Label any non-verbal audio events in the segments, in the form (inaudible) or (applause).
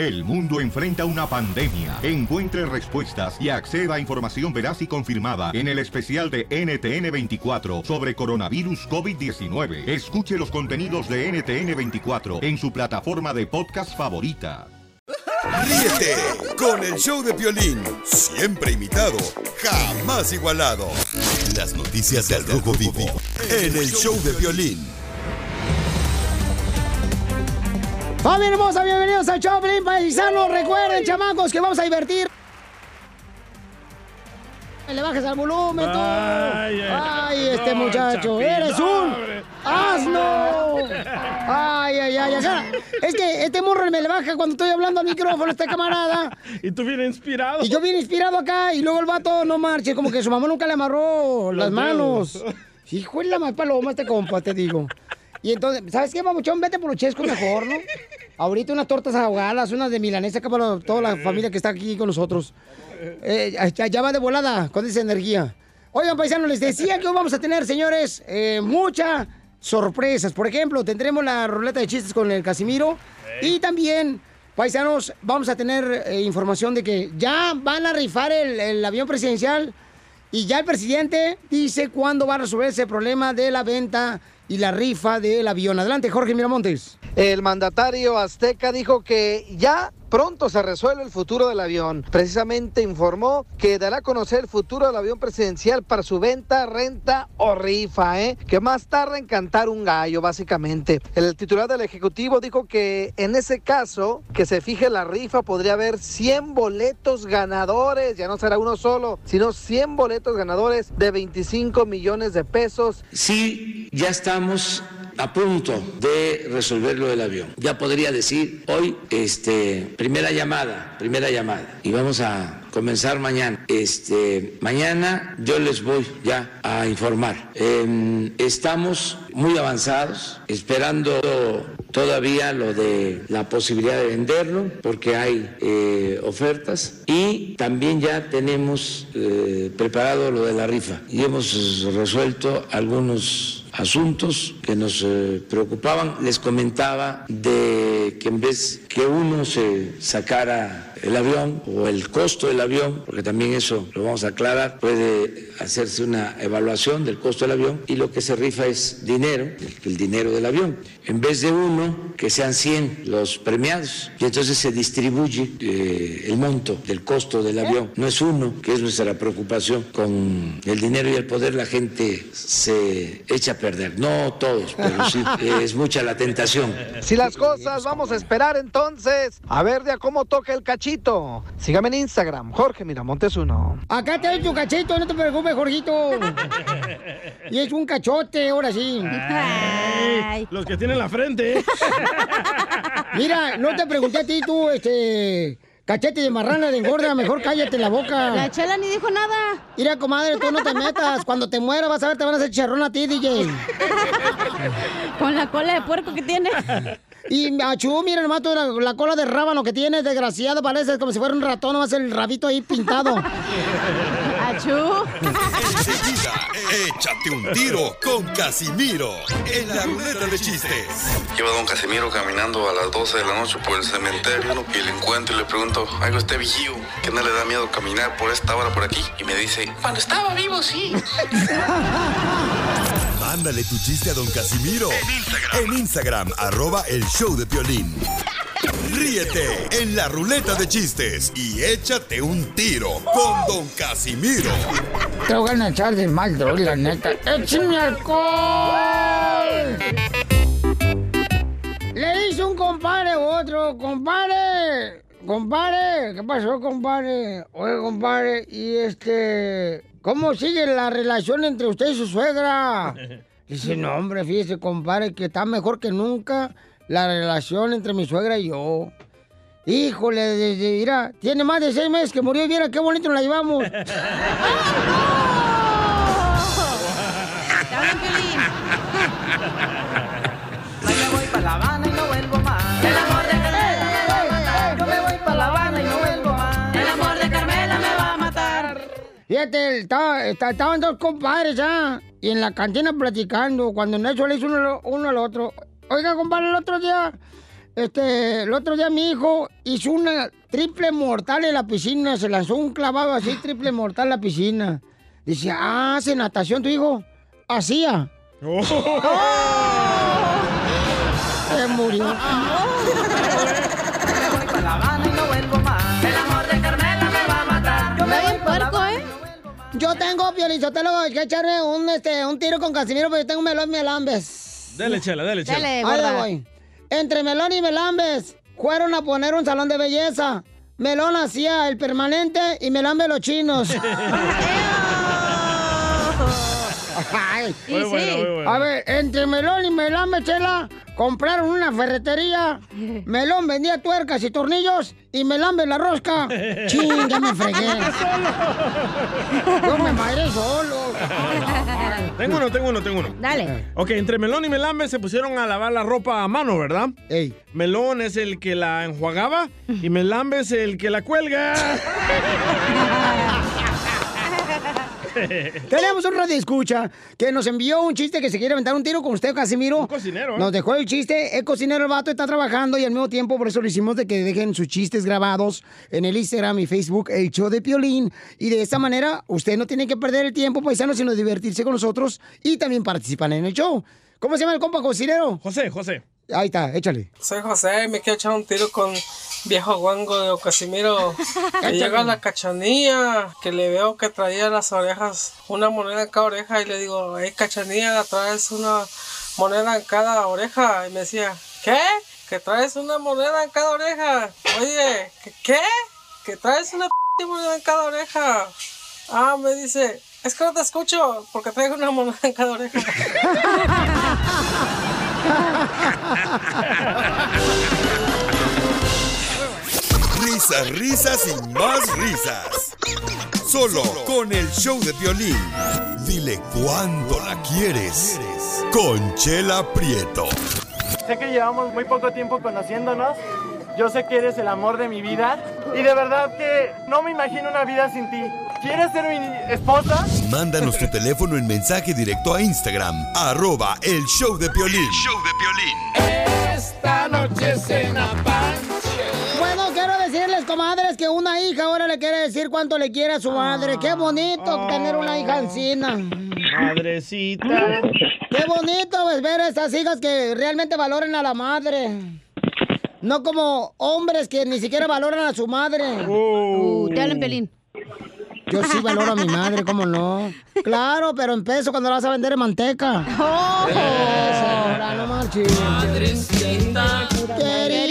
El mundo enfrenta una pandemia. Encuentre respuestas y acceda a información veraz y confirmada en el especial de NTN24 sobre coronavirus COVID-19. Escuche los contenidos de NTN24 en su plataforma de podcast favorita. Ríete con el show de violín, siempre imitado, jamás igualado. Las noticias del Rojo Vivo en el show de violín. Familia hermosa, bienvenidos al Choplin Paisano. Recuerden, chamacos, que vamos a divertir. Le bajes al volumen, tú. Ay, Ay, este no, muchacho. Chapín, Eres un asno. Ay, ay, ay. acá. Es que este morro me le baja cuando estoy hablando al micrófono, este camarada. (laughs) Y tú bien inspirado. Y yo bien inspirado acá. Y luego el vato no marche, como que su mamá nunca le amarró las manos. Hijo de la más paloma este compa, te digo. Y entonces, ¿sabes qué, mamuchón? Vete por los chescos mejor, ¿no? Ahorita unas tortas ahogadas, unas de milanesa acá para toda la familia que está aquí con nosotros. Eh, ya, ya va de volada con esa energía. Oigan, paisanos, les decía que hoy vamos a tener, señores, eh, muchas sorpresas. Por ejemplo, tendremos la ruleta de chistes con el Casimiro. Y también, paisanos, vamos a tener eh, información de que ya van a rifar el, el avión presidencial. Y ya el presidente dice cuándo va a resolver ese problema de la venta y la rifa del avión. Adelante, Jorge Miramontes. El mandatario azteca dijo que ya pronto se resuelve el futuro del avión. Precisamente informó que dará a conocer el futuro del avión presidencial para su venta, renta o rifa, ¿eh? Que más tarde en cantar un gallo, básicamente. El titular del Ejecutivo dijo que en ese caso, que se fije la rifa, podría haber 100 boletos ganadores. Ya no será uno solo, sino 100 boletos ganadores de 25 millones de pesos. Sí, ya estamos a punto de resolver lo del avión. Ya podría decir hoy, este, primera llamada, primera llamada. Y vamos a comenzar mañana. Este, mañana yo les voy ya a informar. Em, estamos muy avanzados, esperando todavía lo de la posibilidad de venderlo, porque hay eh, ofertas. Y también ya tenemos eh, preparado lo de la rifa. Y hemos resuelto algunos asuntos que nos eh, preocupaban. Les comentaba de que en vez que uno se sacara el avión o el costo del avión, porque también eso lo vamos a aclarar, puede hacerse una evaluación del costo del avión y lo que se rifa es dinero, el, dinero del avión. En vez de uno, que sean 100 los premiados y entonces se distribuye eh, el monto del costo del avión. No es uno, que es nuestra preocupación. Con el dinero y el poder la gente se echa a perder. No todos, pero sí, (laughs) es mucha la tentación. Si las cosas vamos a esperar entonces, a ver de a cómo toca el cachito. Sígame en Instagram, Jorge Miramontes uno. Acá te doy tu cachito, no te preocupes, Jorgito. (laughs) Y es un cachote, ahora sí. Ay, los que tienen la frente. (laughs) Mira, no te pregunté a ti, tú, este. Cachete de marrana de engorda, mejor cállate la boca. La chela ni dijo nada. Mira, comadre, tú no te metas. Cuando te mueras vas a ver, te van a hacer charrón a ti, DJ. Con la cola de puerco que tiene. (laughs) Y achú, mira nomás tú, la, la cola de rábano que tienes, desgraciado, parece como si fuera un ratón, nomás el rabito ahí pintado. (laughs) Achú. Enseguida, échate un tiro con Casimiro en la ruleta de chistes. Lleva don Casimiro caminando a las 12 de la noche por el cementerio y le encuentro y le pregunto, algo usted vigío, que no le da miedo caminar por esta hora por aquí. Y me dice, cuando estaba vivo, sí. (laughs) Mándale tu chiste a don Casimiro en Instagram, arroba el show de Piolín. Ríete en la ruleta de chistes y échate un tiro con don Casimiro. Te voy a echar de mal, droga, la neta. ¡Échame alcohol! Le dice un compadre a otro, compadre, compadre, ¿qué pasó, compadre? Oye, compadre, y este, ¿cómo sigue la relación entre usted y su suegra? (laughs) Dice, no, hombre, fíjese, compadre, que está mejor que nunca la relación entre mi suegra y yo. Híjole, desde, mira, tiene más de seis meses que murió y mira qué bonito nos la llevamos. (laughs) me (laughs) Fíjate, estaba- está- estaban dos compadres ya, y en la cantina platicando, cuando en eso le hizo uno, uno al otro. Oiga, compadre, el otro día, Este, el otro día mi hijo hizo una triple mortal en la piscina, se lanzó un clavado así, (gasps) triple mortal en la piscina. Dice, ah, hace natación tu hijo. Hacía. (laughs) Oh. Se murió. (laughs) Yo tengo, Piolizotelo, que echarle un, este, un tiro con Casimiro porque tengo un melón y melambes. Dale, chela, dale, chela. Dale, Ahí voy. Entre Melón y Melambes fueron a poner un salón de belleza. Melón hacía el permanente y Melambe los chinos. (laughs) (laughs) Ay. Sí, (laughs) Muy bueno, sí. muy bueno. A ver, entre Melón y Melambe, Chela, compraron una ferretería. (laughs) Melón vendía tuercas y tornillos y Melambe la rosca. (laughs) Ching, ya me fregué. Yo me mairé solo. Tengo uno, tengo uno, tengo uno. Dale. Ok, entre Melón y Melambe se pusieron a lavar la ropa a mano, ¿verdad? Ey. Melón es el que la enjuagaba y Melambe es el que la cuelga. (laughs) Tenemos un radio escucha que nos envió un chiste que se quiere aventar un tiro con usted, Casimiro. Un cocinero, ¿eh? Nos dejó el chiste. Es cocinero el vato, está trabajando y al mismo tiempo por eso le hicimos de que dejen sus chistes grabados en el Instagram y Facebook, el show de Piolín. Y de esta manera usted no tiene que perder el tiempo, paisano, sino divertirse con nosotros y también participan en el show. ¿Cómo se llama el compa cocinero? José, José. Ahí está, échale. Soy José y me quiero echar un tiro con viejo guango de Casimiro. Que (laughs) llega a la cachanilla, que le veo que traía las orejas, una moneda en cada oreja y le digo, hey cachanilla, traes una moneda en cada oreja. Y me decía, ¿qué? Que traes una moneda en cada oreja. Oye, ¿qué? qué? Que traes una p moneda en cada oreja. Ah, me dice, es que no te escucho porque traigo una moneda en cada oreja. (laughs) Risas, risas y más risas. Solo con el show de violín. Dile cuándo la quieres. Conchela Prieto. Sé que llevamos muy poco tiempo conociéndonos. Yo sé que eres el amor de mi vida. Y de verdad que no me imagino una vida sin ti. ¿Quieres ser mi esposa? Mándanos tu teléfono en mensaje directo a Instagram. Arroba el show de violín. Esta noche cena Bueno, quiero decirles, comadres, que una hija ahora le quiere decir cuánto le quiere a su madre. Qué bonito tener una hija encina. Madrecita. (laughs) Qué bonito pues, ver a esas hijas que realmente valoren a la madre. No como hombres que ni siquiera valoran a su madre. Uh, te hablan, Pelín. Yo sí valoro a mi madre, ¿cómo no? Claro, pero en peso cuando la vas a vender en manteca. Oh. Señora, no marches. Madrecita. Querida,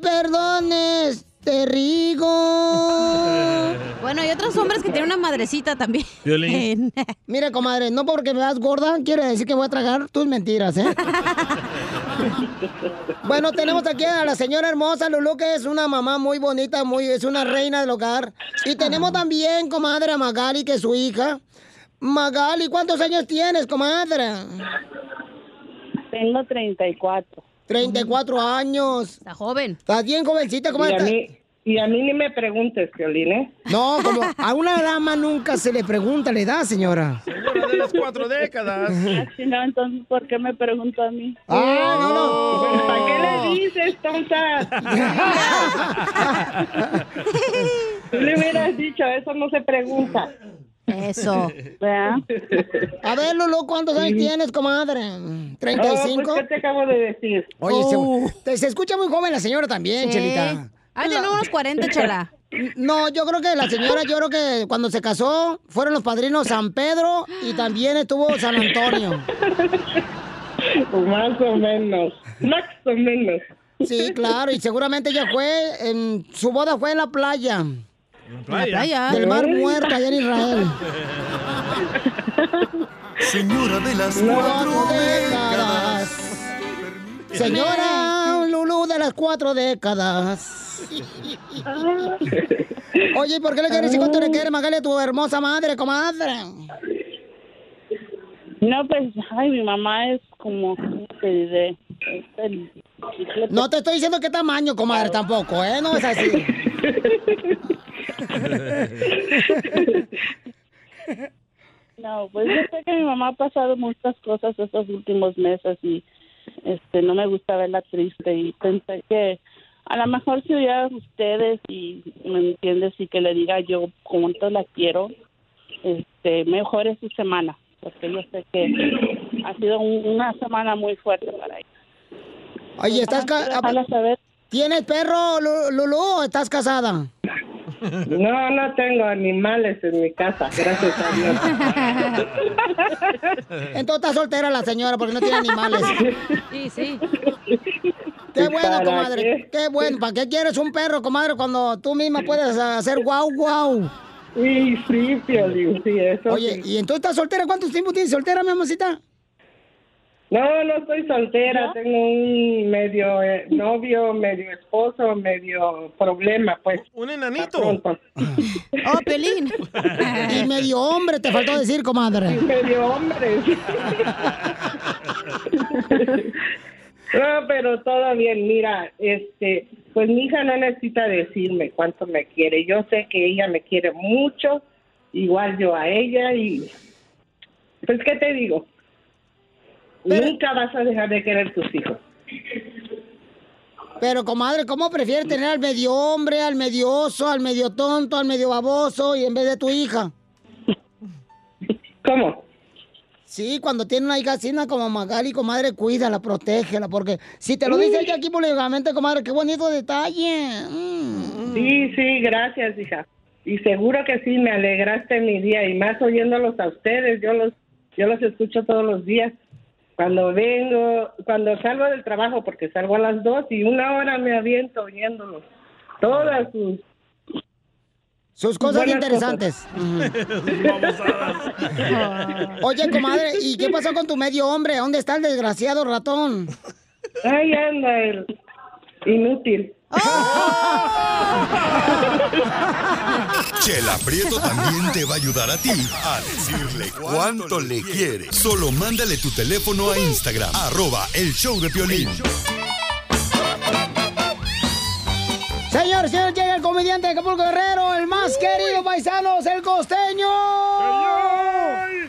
perdones te rigo. (laughs) Bueno, hay otros hombres que tienen una madrecita también. Violín. (laughs) Mire, comadre, no porque me das gorda quiere decir que voy a tragar tus mentiras, ¿eh? (laughs) bueno, tenemos aquí a la señora hermosa Lulu, que es una mamá muy bonita, muy, es una reina del hogar. Y tenemos también, comadre, a Magali, que es su hija. Magali, ¿cuántos años tienes, comadre? Tengo 34. 34 años. Está joven. ¿Estás bien, jovencita? ¿Cómo y, a mí, y a mí ni me preguntes, Violín, ¿eh? No, como (laughs) a una dama nunca se le pregunta la edad, señora. Señora de las cuatro décadas. (laughs) Si no, entonces, ¿por qué me pregunto a mí? Ah, no, no. ¿Para qué le dices, tonta? (laughs) Tú le hubieras dicho, eso no se pregunta. Eso. ¿Verdad? A ver, Lulu, ¿cuántos años tienes, comadre? Oh, ¿35? pues, ¿Qué te acabo de decir? Oye, se- Oh. se, escucha muy joven la señora también, Sí. Chelita. Ah, tiene unos 40, chala. No, yo creo que la señora, yo creo que cuando se casó fueron los padrinos San Pedro y también estuvo San Antonio. (laughs) Más o menos. Más o menos. Sí, claro, y seguramente ella fue, en, su boda fue en la playa. En la playa. Del Mar Muerto, allá en Israel. (laughs) Señora de las Cuatro cuatro décadas. Señora Lulú de las cuatro décadas. (laughs) Oye, ¿y por qué le quieres decir cuánto le quiere Magali a tu hermosa madre, comadre? No, pues, ay, mi mamá es como, ¿cómo te diré? Es el- No te estoy diciendo qué tamaño, comadre, tampoco, ¿eh? No es así. (laughs) (laughs) No, pues yo sé que mi mamá ha pasado muchas cosas estos últimos meses y este no me gusta verla triste y pensé que a lo mejor si hubiera ustedes y me entiendes y que le diga yo cuánto la quiero, este mejore su semana, porque yo sé que ha sido un- una semana muy fuerte para ella. Oye, ¿estás ca- ¿Tienes perro, Lu- Lulú, o estás casada? No, no tengo animales en mi casa, gracias a Dios. Entonces está soltera la señora porque no tiene animales. Sí, sí. Qué bueno, ¿Para comadre. qué? Qué bueno. ¿Para qué quieres un perro, comadre, cuando tú misma puedes hacer guau, guau? Sí, sí, Piolín, sí, eso Oye, ¿y entonces estás soltera? ¿Cuánto tiempo tienes soltera, mi amorcita? No, no estoy soltera, tengo un medio eh, novio, medio esposo, medio problema, pues. Un enanito. Oh, Pelín. (laughs) Y medio hombre, te faltó decir, comadre. Y medio hombre. No, pero todo bien. Mira, este, pues mi hija no necesita decirme cuánto me quiere. Yo sé que ella me quiere mucho, igual yo a ella y pues qué te digo. Nunca vas a dejar de querer tus hijos. Pero, comadre, ¿cómo prefieres tener al medio hombre, al medio oso, al medio tonto, al medio baboso y en vez de tu hija? ¿Cómo? Sí, cuando tiene una hija así, como Magali, comadre, cuídala, protégela, porque si te lo dice ella aquí públicamente, comadre, qué bonito detalle. Mm. Sí, sí, gracias, hija. Y seguro que sí, me alegraste mi día y más oyéndolos a ustedes. Yo los, yo los escucho todos los días. Cuando vengo, cuando salgo del trabajo, porque salgo a las dos y una hora me aviento oyéndolos. Todas sus... Sus cosas buenas interesantes. (laughs) Oye, comadre, ¿y qué pasó con tu medio hombre? ¿Dónde está el desgraciado ratón? Ahí anda el inútil. (laughs) Chela Prieto también te va a ayudar a ti a decirle cuánto le quiere. Solo mándale tu teléfono a Instagram, arroba el show de Piolín. Señor, señor, llega el comediante de Acapulco Guerrero, el más querido paisanos, el costeño.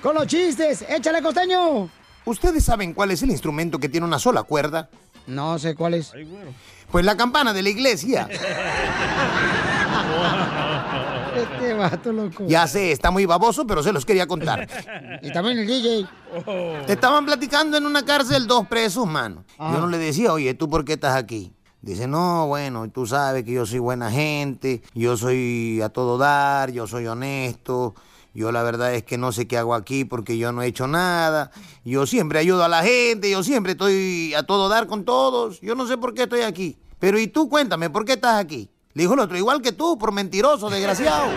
Con los chistes, échale costeño. ¿Ustedes saben cuál es el instrumento que tiene una sola cuerda? No sé cuál es. Pues la campana de la iglesia. (laughs) Este vato loco. Ya sé, está muy baboso, pero se los quería contar. Y también el DJ. Estaban platicando en una cárcel dos presos, mano. Ah. Yo no le decía, oye, ¿tú por qué estás aquí? Dice, no, bueno, tú sabes que yo soy buena gente, yo soy a todo dar, yo soy honesto, yo la verdad es que no sé qué hago aquí porque yo no he hecho nada, yo siempre ayudo a la gente, yo siempre estoy a todo dar con todos, yo no sé por qué estoy aquí. Pero y tú cuéntame, ¿por qué estás aquí? Le dijo el otro, igual que tú, por mentiroso, desgraciado.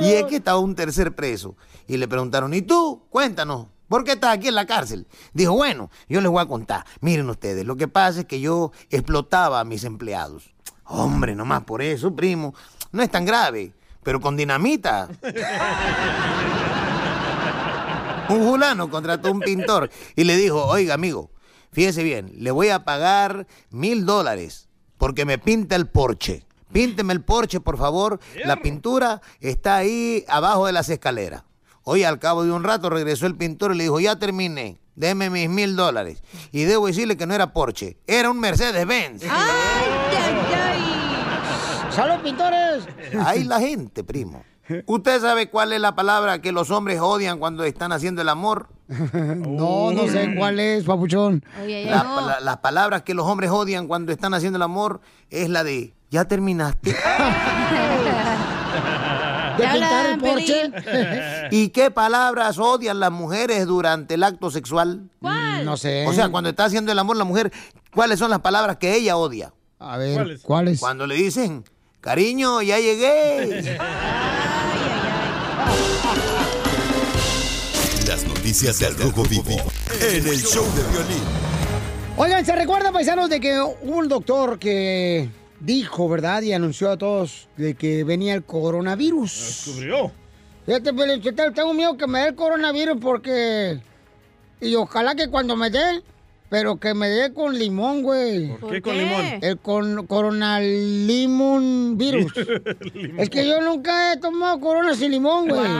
Y es que estaba un tercer preso. Y le preguntaron, ¿y tú? Cuéntanos, ¿por qué estás aquí en la cárcel? Dijo, bueno, yo les voy a contar. Miren ustedes, lo que pasa es que yo explotaba a mis empleados. Hombre, nomás por eso, primo. No es tan grave, pero con dinamita. Un fulano contrató un pintor y le dijo, oiga, amigo, fíjese bien, le voy a pagar mil dólares porque me pinta el porche. Pínteme el porche, por favor. La pintura está ahí abajo de las escaleras. Hoy al cabo de un rato regresó el pintor y le dijo, ya terminé, deme mis mil dólares. Y debo decirle que no era Porsche, era un Mercedes-Benz. ¡Salud, pintores! Ahí la gente, primo. (laughs) ¿Usted sabe cuál es la palabra que los hombres odian cuando están haciendo el amor? (laughs) No, no sé cuál es, papuchón. La- la- las palabras que los hombres odian cuando están haciendo el amor es la de, ¿ya terminaste? (laughs) ¿De pintar el porche? ¿Y qué palabras odian las mujeres durante el acto sexual? ¿Cuál? No sé. O sea, cuando está haciendo el amor la mujer, ¿cuáles son las palabras que ella odia? A ver, ¿cuáles? Cuando le dicen, cariño, ya llegué. Noticias del Rojo Vivo en el show de violín. Oigan, ¿se recuerdan, paisanos, de que hubo un doctor que dijo, ¿verdad? Y anunció a todos de que venía el coronavirus. Descubrió. Fíjate, Pelín, ¿qué tal? tengo miedo que me dé el coronavirus porque... Y ojalá que cuando me dé, pero que me dé con limón, güey. ¿Por qué con limón? El con coronalimón virus. (laughs) es que yo nunca he tomado corona sin limón, güey. (laughs)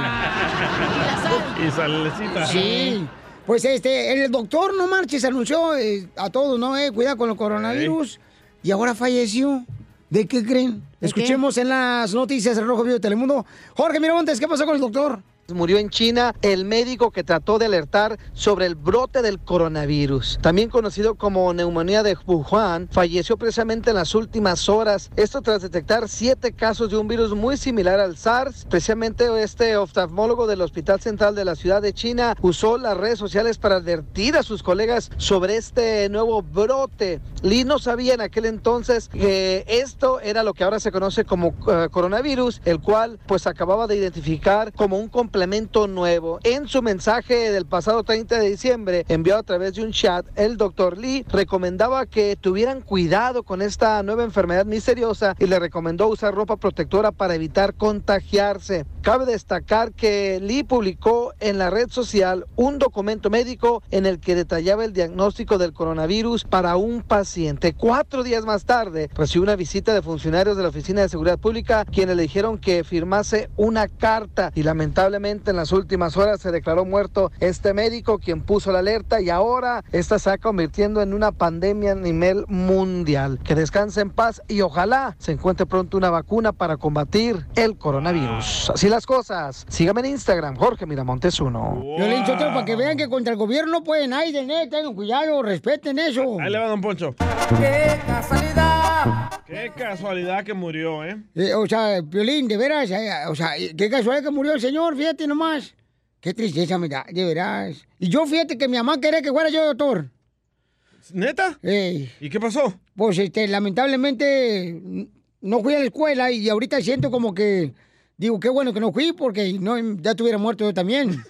Y salecita. Sí. Pues este, el doctor, no marches, anunció eh, a todos, ¿no? Eh, cuidado con el coronavirus. Y ahora falleció. ¿De qué creen? ¿De Escuchemos en las noticias del Rojo Vivo de Telemundo. Jorge Miramontes, ¿qué pasó con el doctor? Murió en China el médico que trató de alertar sobre el brote del coronavirus. También conocido como neumonía de Wuhan, falleció precisamente en las últimas horas. Esto tras detectar siete casos de un virus muy similar al SARS. Precisamente este oftalmólogo del Hospital Central de la Ciudad de China usó las redes sociales para advertir a sus colegas sobre este nuevo brote. Lee no sabía en aquel entonces que esto era lo que ahora se conoce como eh, coronavirus, el cual pues acababa de identificar como un nuevo. En su mensaje del pasado 30 de diciembre, enviado a través de un chat, el doctor Lee recomendaba que tuvieran cuidado con esta nueva enfermedad misteriosa y le recomendó usar ropa protectora para evitar contagiarse. Cabe destacar que Lee publicó en la red social un documento médico en el que detallaba el diagnóstico del coronavirus para un paciente. Cuatro días más tarde recibió una visita de funcionarios de la Oficina de Seguridad Pública quienes le dijeron que firmase una carta y lamentablemente en las últimas horas se declaró muerto este médico quien puso la alerta y ahora esta se está convirtiendo en una pandemia a nivel mundial. Que descanse en paz y ojalá se encuentre pronto una vacuna para combatir el coronavirus. Así las cosas. Sígame en Instagram, Jorge Miramontes 1. Yo le he dicho para que vean que contra el gobierno no pueden ay, de tengan cuidado, respeten eso. Ahí le va, don Poncho. ¡Qué casualidad! Qué casualidad que murió, ¿eh? Eh, o sea, Piolín, de veras, eh, o sea, qué casualidad que murió el señor, fíjate nomás. Qué tristeza me da, de veras. Y yo fíjate que mi mamá quería que fuera yo doctor. ¿Neta? ¿Y qué pasó? Pues, este, lamentablemente, no fui a la escuela y ahorita siento como que, digo, qué bueno que no fui porque no, ya estuviera muerto yo también. (laughs)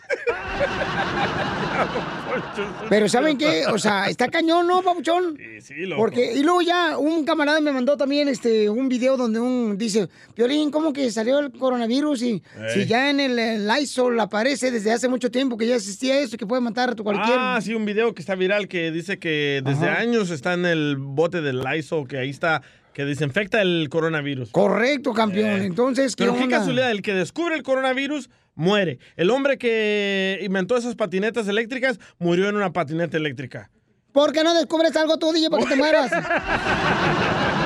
Pero ¿saben qué? O sea, está cañón, ¿no, papuchón? Sí, loco. Porque, y luego ya un camarada me mandó también este un video donde un dice, Piolín, ¿cómo que salió el coronavirus? Y si ya en el, el Lysol aparece desde hace mucho tiempo que ya existía eso, que puede matar a tu cualquier... Ah, sí, un video que está viral que dice que desde Ajá. años está en el bote del Lysol, que ahí está, que desinfecta el coronavirus. Correcto, campeón. Entonces, ¿qué Pero qué onda? casualidad, el que descubre el coronavirus muere. El hombre que inventó esas patinetas eléctricas murió en una patineta eléctrica. ¿Por qué no descubres algo tú, DJ, para que te (laughs) mueras?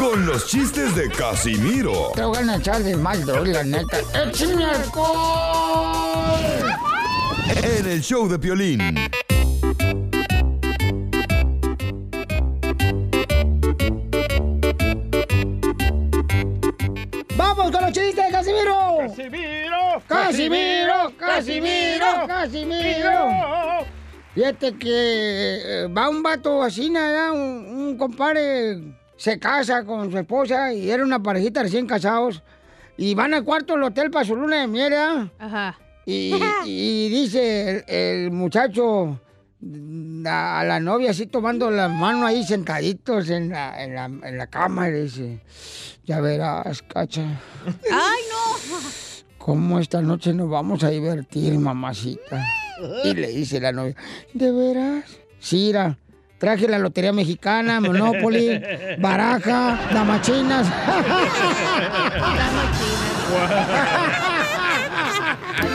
con los chistes de Casimiro Te voy a echar de mal, doy, la neta. ¡Échame alcohol! en el show de Piolín. ¡Vamos con los chistes, Casimiro! ¡Casimiro! ¡Casimiro! ¡Casimiro! ¡Casimiro! Fíjate que eh, va un vato así, nada, un, un compadre se casa con su esposa y era una parejita recién casados. Y van al cuarto del hotel para su luna de miel. Ajá. Y, (laughs) y dice el, el muchacho a, a la novia así tomando la mano ahí sentaditos en la, en la, en la cama y le dice, ya verás, cacha. (laughs) ¡Ay, no! (laughs) ¿Cómo esta noche nos vamos a divertir, mamacita? Y le dice la novia, ¿de veras? Sí, mira, traje la Lotería Mexicana, Monopoly, Baraja, Damachinas. Yo (laughs)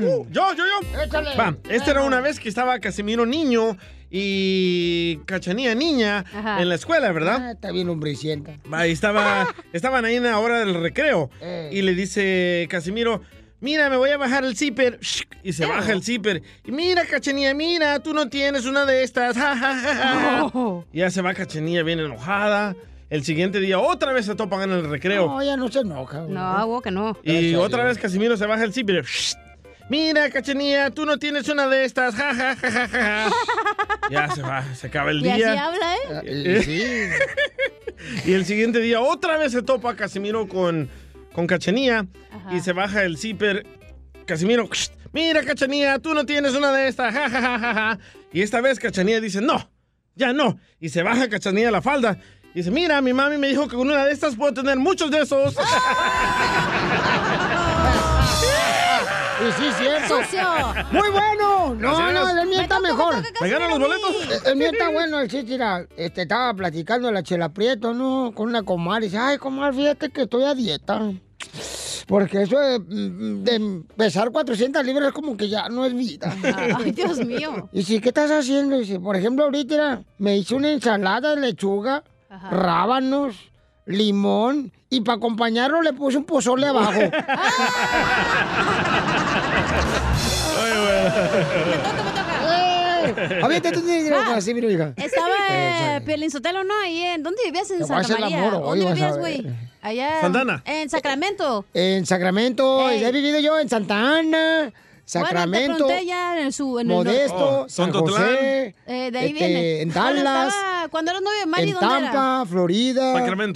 Papuchón! yo, yo, yo. ¡Échale! Va, esta era una vez que estaba Casimiro niño y Cachanía niña Ajá. en la escuela, ¿verdad? Ah, está bien hombricienta. Ahí estaba, (laughs) estaban ahí en la hora del recreo. Eh. Y le dice Casimiro, mira, me voy a bajar el zipper. Y se baja el zipper. Y mira, Cachanía, mira, tú no tienes una de estas. (laughs) Ja, ja, ja, ja. Y ya se va Cachanía bien enojada. El siguiente día otra vez se topan en el recreo. No, ya no se enoja. güey. No, hago que no. Y otra vez Casimiro se baja el zipper. Mira, cachanía, tú no tienes una de estas. Ja, ja, ja, ja, ja, ja. (laughs) Ya se va, se acaba el Y así día. habla, ¿eh? (laughs) y el siguiente día otra vez se topa Casimiro con, con Cachanía y se baja el zipper. Casimiro, mira, Cachanía, tú no tienes una de estas. Ja, ja, ja, ja, ja. Y esta vez Cachanía dice, no, ya no. Y se baja Cachanía la falda. Y dice, mira, mi mami me dijo que con una de estas puedo tener muchos de esos. (laughs) Y sí, (laughs) cierto. Sucio. Muy bueno. No, no, el mío está mejor. ¿Me ganan los boletos? El mío está bueno, el chiste, mira, este, estaba platicando la chela Prieto, ¿no? Con una comadre. Y dice, ay, comadre, fíjate que estoy a dieta. Porque eso de, mm, de pesar 400 libras es como que ya no es vida. (laughs) Ay, Dios mío. Y sí, ¿qué estás haciendo? Dice, por ejemplo, ahorita me hice una ensalada de lechuga, rábanos, limón, y para acompañarlo le puse un pozole abajo. (laughs) ¡Eh! Aviente tú tienes Ah, así, mira, hija. Estaba Eh, Piolín Sotelo, ¿no? Ahí en... ¿Dónde vivías? En Santa María. ¿Dónde vivías, güey? Allá... Santana. En Sacramento. En Sacramento, he vivido yo en Santa Ana, Sacramento, Bueno, te ya en su... En el Modesto, norte. San José, Eh, de ahí este, viene. en (laughs) Cuando Dallas, estaba- Cuando eras novio de Mari, en ¿dónde era? Tampa, Florida.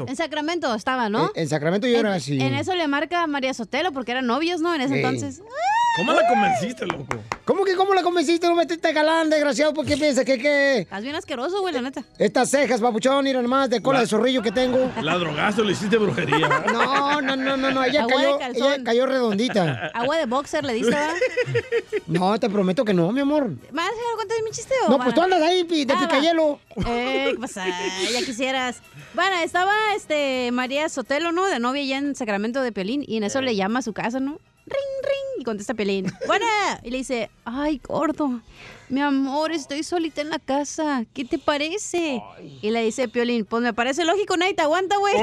En Sacramento estaba, ¿no? En, en Sacramento yo era así. En eso le marca María Sotelo porque eran novios, ¿no? En ese entonces. ¿Cómo la convenciste, loco? ¿Cómo que cómo la convenciste? No metiste galán, desgraciado, ¿por qué piensas que qué? Estás bien asqueroso, güey, la neta. Estas cejas, papuchón, mira nomás, de cola La- de zorrillo que tengo. La drogaste o le hiciste brujería. No, no, no, no, no, ella Agua cayó, ella cayó redondita. Agua de boxer le diste, ¿verdad? No, te prometo que no, mi amor. ¿Vas a contar mi chiste o No, pues tú andas ahí de Ah, picayelo. Eh, ¿qué pasa? Ya quisieras. Bueno, estaba este María Sotelo, ¿no? De novia ya en Sacramento de Pelín. Y en eso le llama a su casa, ¿no? Ring, ring. Y contesta Pelín. Buena. Y le dice, ay, gordo. Mi amor, estoy solita en la casa. ¿Qué te parece? Y le dice Piolín, pues me parece lógico, nadie te aguanta, güey. (laughs)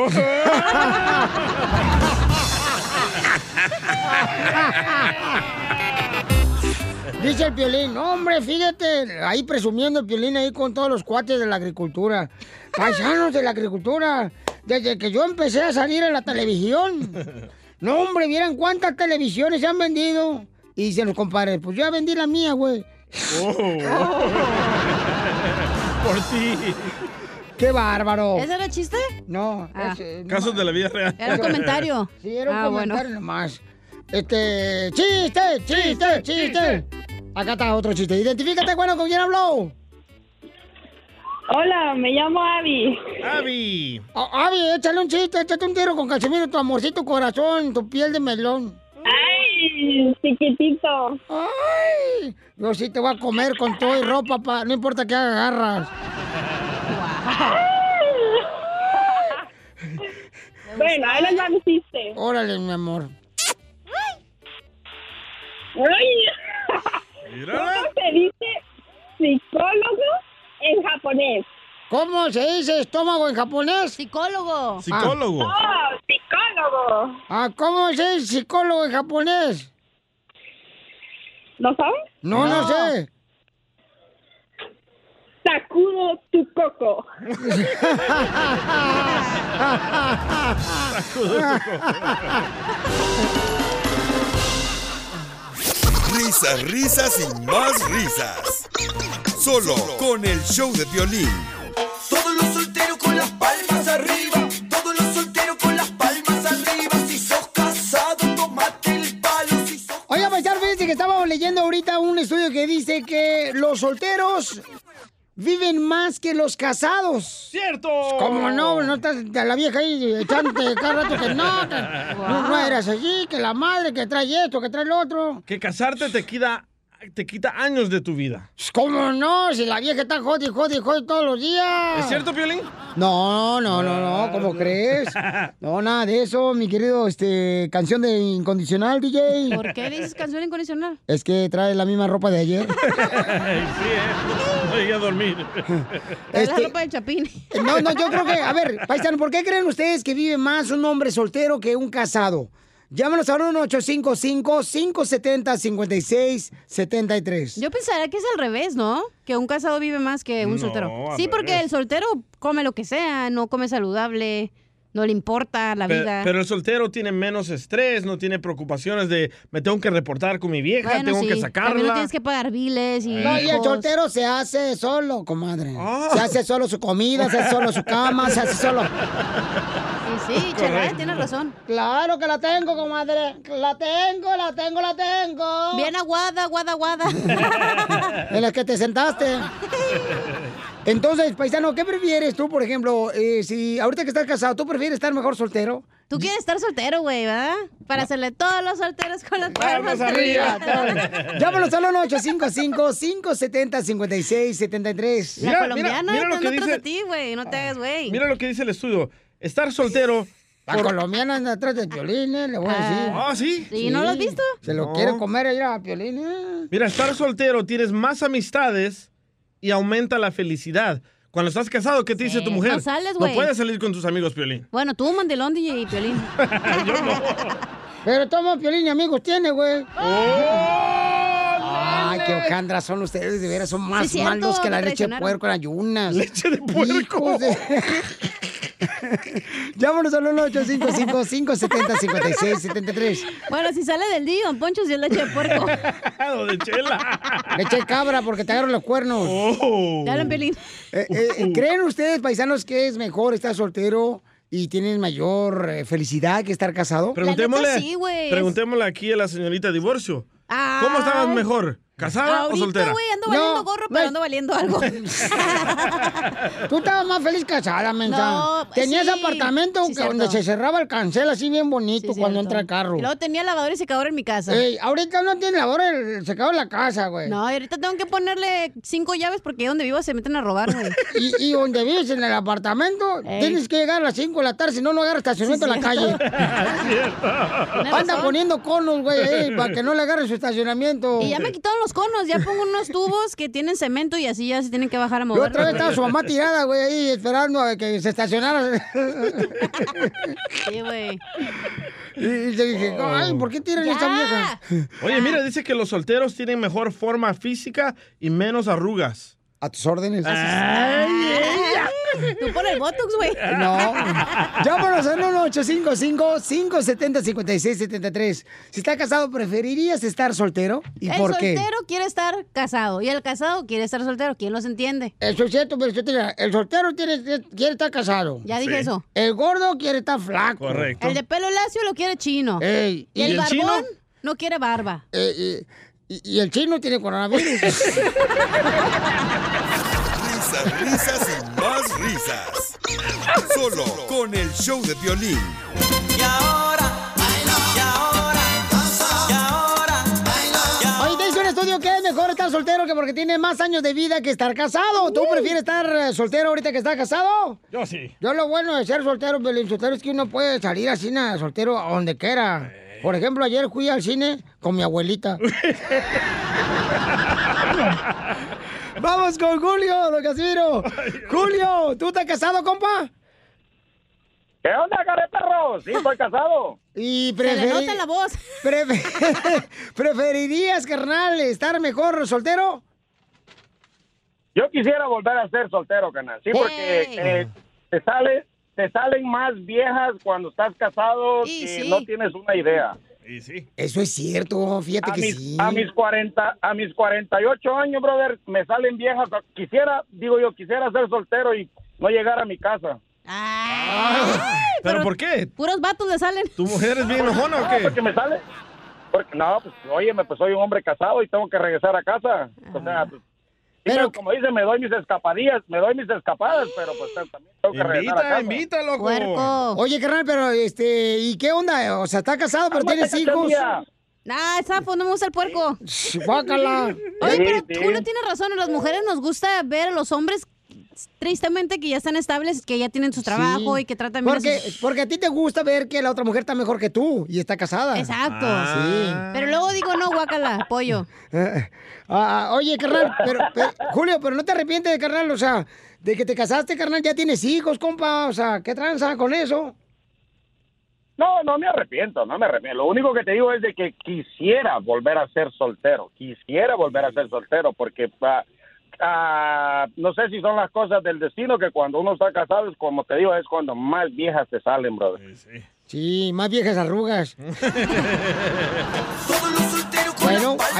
Dice el Piolín, "No, hombre, fíjate, ahí presumiendo el Piolín ahí con todos los cuates de la agricultura. Paisanos de la agricultura, desde que yo empecé a salir en la televisión. No, hombre, vieran cuántas televisiones se han vendido. Y dicen los compadres, pues yo ya vendí la mía, güey. (laughs) Por ti. ¡Qué bárbaro! ¿Ese era el chiste? No, Ah. no. Casos de la vida real. Era un comentario. Sí, era un Ah, bueno. comentario nomás. Este, chiste, chiste, chiste. Acá está otro chiste. Identifícate, bueno, ¿con quién habló? Hola, me llamo Abby. Abby. Abby, échale un chiste, échate un tiro con Casimiro, tu amorcito corazón, tu piel de melón. Ay, chiquitito. Ay, yo sí te voy a comer con todo y ropa, pa, no importa que agarras. (laughs) Bueno, ahí les va mi chiste. Órale, mi amor. Ay. ¿Cómo se dice psicólogo en japonés? ¿Cómo se dice estómago en japonés? Psicólogo. Psicólogo. No, psicólogo. Ah, ¿cómo se dice psicólogo en japonés? ¿No sabes? No, no, No. sé. Sakudo tu coco. (laughs) (laughs) Risas, risas y más risas. Solo con el show de violín. Todos los solteros con las palmas arriba. Todos los solteros con las palmas arriba. Si sos casado, tomate el palo. Si sos... Oiga, paisano, fíjense que estábamos leyendo ahorita un estudio que dice que los solteros viven más que los casados. ¡Cierto! ¿Cómo no? No estás la vieja ahí echándote cada rato que no, que no, (laughs) no eras allí, que la madre que trae esto, que trae lo otro. Que casarte te quita, te quita años de tu vida. ¿Cómo no? Si la vieja está jodi, jodi, jodi todos los días. ¿Es cierto, Piolín? No, no, no, no, ¿cómo crees? (laughs) No, nada de eso, mi querido, este, canción de Incondicional, DJ. ¿Por qué dices canción incondicional? Es que trae la misma ropa de ayer. (laughs) sí, ¿eh? No a dormir. Trae la Este- ropa del chapín. No, no, yo creo que, a ver, (laughs) paisano, ¿por qué creen ustedes que vive más un hombre soltero que un casado? Llámanos al 1-855-570-5673. Yo pensaría que es al revés, ¿no? Que un casado vive más que un No, soltero. Sí, porque el soltero come lo que sea, no come saludable, no le importa la vida. Pero el soltero tiene menos estrés, no tiene preocupaciones de me tengo que reportar con mi vieja, Bueno, tengo sí. que También no sacarla. tienes que pagar biles y No, y el soltero se hace solo, comadre. Se hace solo su comida, se hace solo su cama, se hace solo. (laughs) Sí, (laughs) sí, Chalaya, tienes razón. Claro que la tengo, comadre. La tengo, la tengo, la tengo. Bien aguada, aguada, aguada. (laughs) en las que te sentaste. Entonces, paisano, ¿qué prefieres tú, por ejemplo, eh, si ahorita que estás casado, tú prefieres estar mejor soltero? Tú quieres estar soltero, güey, ¿verdad? Para hacerle todos los solteros con las palmas arriba. (laughs) Llámanos al 1-855-570-5673. La colombiana mira lo está que dice- de ti, güey. No te hagas, güey. Mira lo que dice el estudio. Estar soltero. La por- colombiana anda atrás de Piolín, eh, le voy a decir. Ah, ¿sí? ¿Sí? ¿No lo has visto? Se lo No. quiere comer ahí a Piolín, eh. Mira, estar soltero tienes más amistades y aumenta la felicidad. Cuando estás casado, ¿qué te dice tu mujer? no sales, güey. No puedes salir con tus amigos, Piolín. Bueno, tú, Mandelón, DJ y Piolín. (laughs) Pero toma Piolín y amigos tiene, güey. ¡Oh! Ay, qué hojandras son ustedes, de veras, son más Sí, malos que la leche de puerco en ayunas. Leche de puerco. Hijos de- (laughs) Llámanos al 1-855-570-5673. Bueno, si sale del día, don Poncho, si es leche de puerco. (laughs) o de chela. Leche de cabra porque te agarran los cuernos. Oh. Piolín. Eh, eh, ¿Creen ustedes, paisanos, que es mejor estar soltero y tienen mayor eh, felicidad que estar casado? Preguntémosle, sí, güey. preguntémosle aquí a la señorita divorcio. Ay. ¿Cómo estabas mejor? ¿Casada o Ahorita, soltera? güey, ando valiendo No, gorro, pero ando valiendo algo. (laughs) (laughs) Tú estabas más feliz casada, mensa. No, Tenías sí, apartamento sí, donde cierto. se cerraba el cancel así bien bonito Sí, cuando cierto. entra el carro. Y luego tenía lavadora y secador en mi casa. Ey, ahorita no tiene lavadora el secador en la casa, güey. No, y ahorita tengo que ponerle cinco llaves porque ahí donde vivo se meten a robar, güey. (laughs) Y, y donde vives en el apartamento, Ey. tienes que llegar a las 5 de la tarde, si no, no agarra estacionamiento Sí, en la calle. Anda poniendo conos, güey, ey, para que no le agarre su estacionamiento. Y ya me quitaron los conos, ya pongo unos tubos que tienen cemento y así ya se tienen que bajar a Y mover. otra vez estaba su mamá tirada, güey, ahí esperando a que se estacionara. Sí, güey. y, le dije, ay, ¿por qué tiran a esta vieja? Oye, mira, dice que los solteros tienen mejor forma física y menos arrugas. A tus órdenes. Tú por el Botox, güey. No. Llámanos al 1-855-570-5673. Si está casado, ¿preferirías estar soltero? ¿Y el por qué? soltero quiere estar casado y el casado quiere estar soltero. ¿Quién los entiende? Eso es cierto, pero yo te digo, el soltero quiere, quiere estar casado. Ya dije eso. El gordo quiere estar flaco. Correcto. El de pelo lacio lo quiere chino. Ey, y el, el barbón chino? no quiere barba. Eh, eh, y, y el chino tiene coronavirus. (laughs) Risas, risas y más risas. Solo con el show de violín. Y ahora, y ahora, y ahora, Oye, te hice un estudio que es mejor estar soltero que porque tiene más años de vida que estar casado. ¿Tú prefieres estar eh, soltero ahorita que estar casado? Yo sí. Yo lo bueno de ser soltero, Belín, soltero es que uno puede salir así, na, soltero, a donde quiera. Por ejemplo, ayer fui al cine con mi abuelita. (laughs) Vamos con Julio, don Casimiro. Julio, ¿tú estás casado, compa? ¿Qué onda, perro? Sí, estoy casado. Y Se le preferi- nota la voz. (laughs) prefe- (laughs) ¿Preferirías, carnal, estar mejor soltero? Yo quisiera volver a ser soltero, canal. Sí, porque eh, te sale, te salen más viejas cuando estás casado Y sí. no tienes una idea. Y sí. Eso es cierto, fíjate A que mis, sí. a mis 40, a mis 48 años, brother, me salen viejas. Quisiera, digo yo, quisiera ser soltero y no llegar a mi casa. ¿Pero por qué? Puros vatos le salen. ¿Tu mujer es bien (laughs) enojona o No, qué? porque me sale. Porque, no, pues, óyeme, pues soy un hombre casado y tengo que regresar a casa. O sea, pues, Pero- como dice, me doy mis escapadillas, me doy mis escapadas, pero pues también tengo que a Invita, casa. invita, loco. Puerco. Oye, carnal, pero este, ¿y qué onda? O sea, está casado, pero tienes hijos. Nah, zafo, no me gusta el puerco. Shh, Guácala. Oye, pero. Julio tiene razón. A las mujeres nos gusta ver a los hombres tristemente que ya están estables, que ya tienen su trabajo Sí. y que tratan bien a Porque, sus- porque a ti te gusta ver que la otra mujer está mejor que tú y está casada. Exacto. Ah. Pero luego digo, no, guácala, pollo. (laughs) Ah, oye, carnal, pero, pero- Julio, pero no te arrepientes de carnal, o sea, de que te casaste, carnal, ya tienes hijos, compa, o sea, ¿qué tranza con eso? No, no me arrepiento, no me arrepiento. Lo único que te digo es de que quisiera volver a ser soltero, quisiera volver a ser soltero, porque ah, ah, no sé si son las cosas del destino que cuando uno está casado, es como te digo, es cuando más viejas te salen, brother. Sí, más viejas arrugas. (laughs)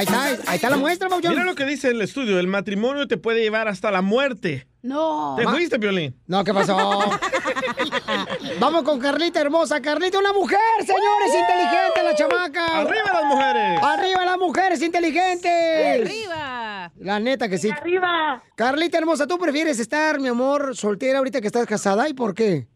ahí está, ahí está la muestra, Pauchón. Mira lo que dice el estudio, el matrimonio te puede llevar hasta la muerte. No. ¿Te fuiste, Violín? No, ¿qué pasó? (laughs) Vamos con Carlita hermosa. Carlita, una mujer, señores, inteligente, la chamaca. ¡Arriba las mujeres! ¡Arriba las mujeres inteligentes! ¡Arriba! La neta que sí. ¡Arriba! Carlita hermosa, ¿tú prefieres estar, mi amor, soltera ahorita que estás casada? ¿Y por qué?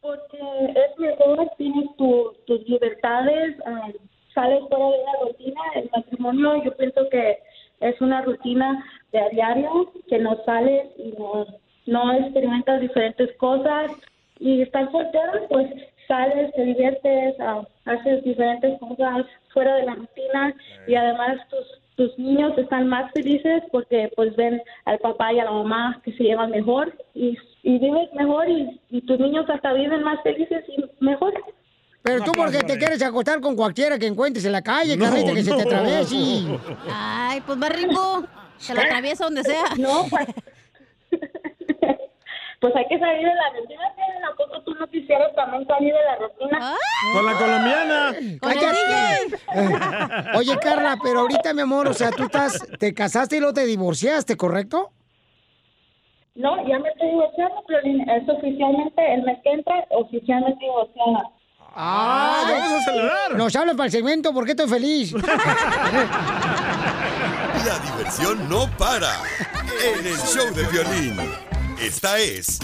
Porque es mejor, tienes tu- tus libertades, ah, sales fuera de una rutina. El matrimonio, yo pienso que es una rutina de a diario, que no sales y no, no experimentas diferentes cosas. Y estar soltero, pues sales, te diviertes, ah, haces diferentes cosas fuera de la rutina y además tus tus niños están más felices porque pues ven al papá y a la mamá que se llevan mejor y, y vives mejor y, y tus niños hasta viven más felices y mejor. Pero tú porque te quieres acostar con cualquiera que encuentres en la calle, No, Carlita, que se te atraviese. Ay, pues va rico. Se la atraviesa donde sea. No, pues. (laughs) Pues hay que salir de la rutina, pero ¿a poco tú no quisieras también salir de la rutina? Con la colombiana. Cállate. (laughs) Oye, Carla, pero ahorita, mi amor, o sea, tú estás, te casaste y luego te divorciaste, ¿correcto? No, ya me estoy divorciando, pero es oficialmente, el mes que entra, oficialmente divorciada. Ah, vamos a celebrar. Nos hablan para el segmento porque estoy feliz. (laughs) La diversión no para. En el show de violín. Esta es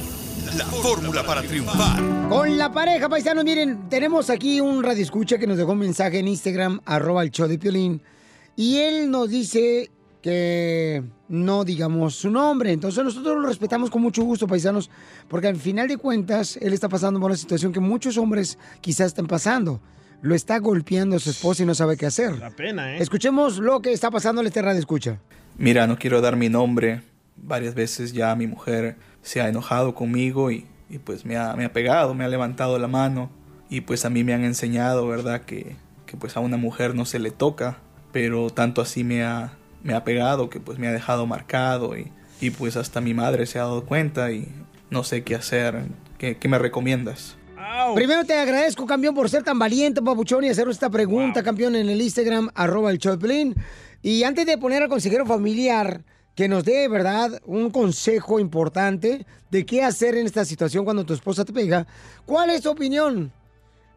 la fórmula para triunfar. Con la pareja, paisanos, miren, tenemos aquí un radio escucha que nos dejó un mensaje en Instagram, arroba el show de Piolín, y él nos dice que no digamos su nombre. Entonces nosotros lo respetamos con mucho gusto, paisanos, porque al final de cuentas, él está pasando por una situación que muchos hombres quizás estén pasando. Lo está golpeando a su esposa y no sabe qué hacer. La pena, ¿eh? Escuchemos lo que está pasando en este radio escucha. Mira, no quiero dar mi nombre. Varias veces ya mi mujer se ha enojado conmigo y, y pues me ha, me ha pegado, me ha levantado la mano. Y pues a mí me han enseñado, ¿verdad? Que, que pues a una mujer no se le toca. Pero tanto así me ha, me ha pegado que pues me ha dejado marcado. Y, y pues hasta mi madre se ha dado cuenta y no sé qué hacer. ¿Qué, qué me recomiendas? Primero te agradezco, campeón, por ser tan valiente, papuchón, y hacer esta pregunta, campeón, en el Instagram, arroba el Choplin. Y antes de poner al consejero familiar que nos dé, ¿verdad?, un consejo importante de qué hacer en esta situación cuando tu esposa te pega, ¿cuál es tu opinión?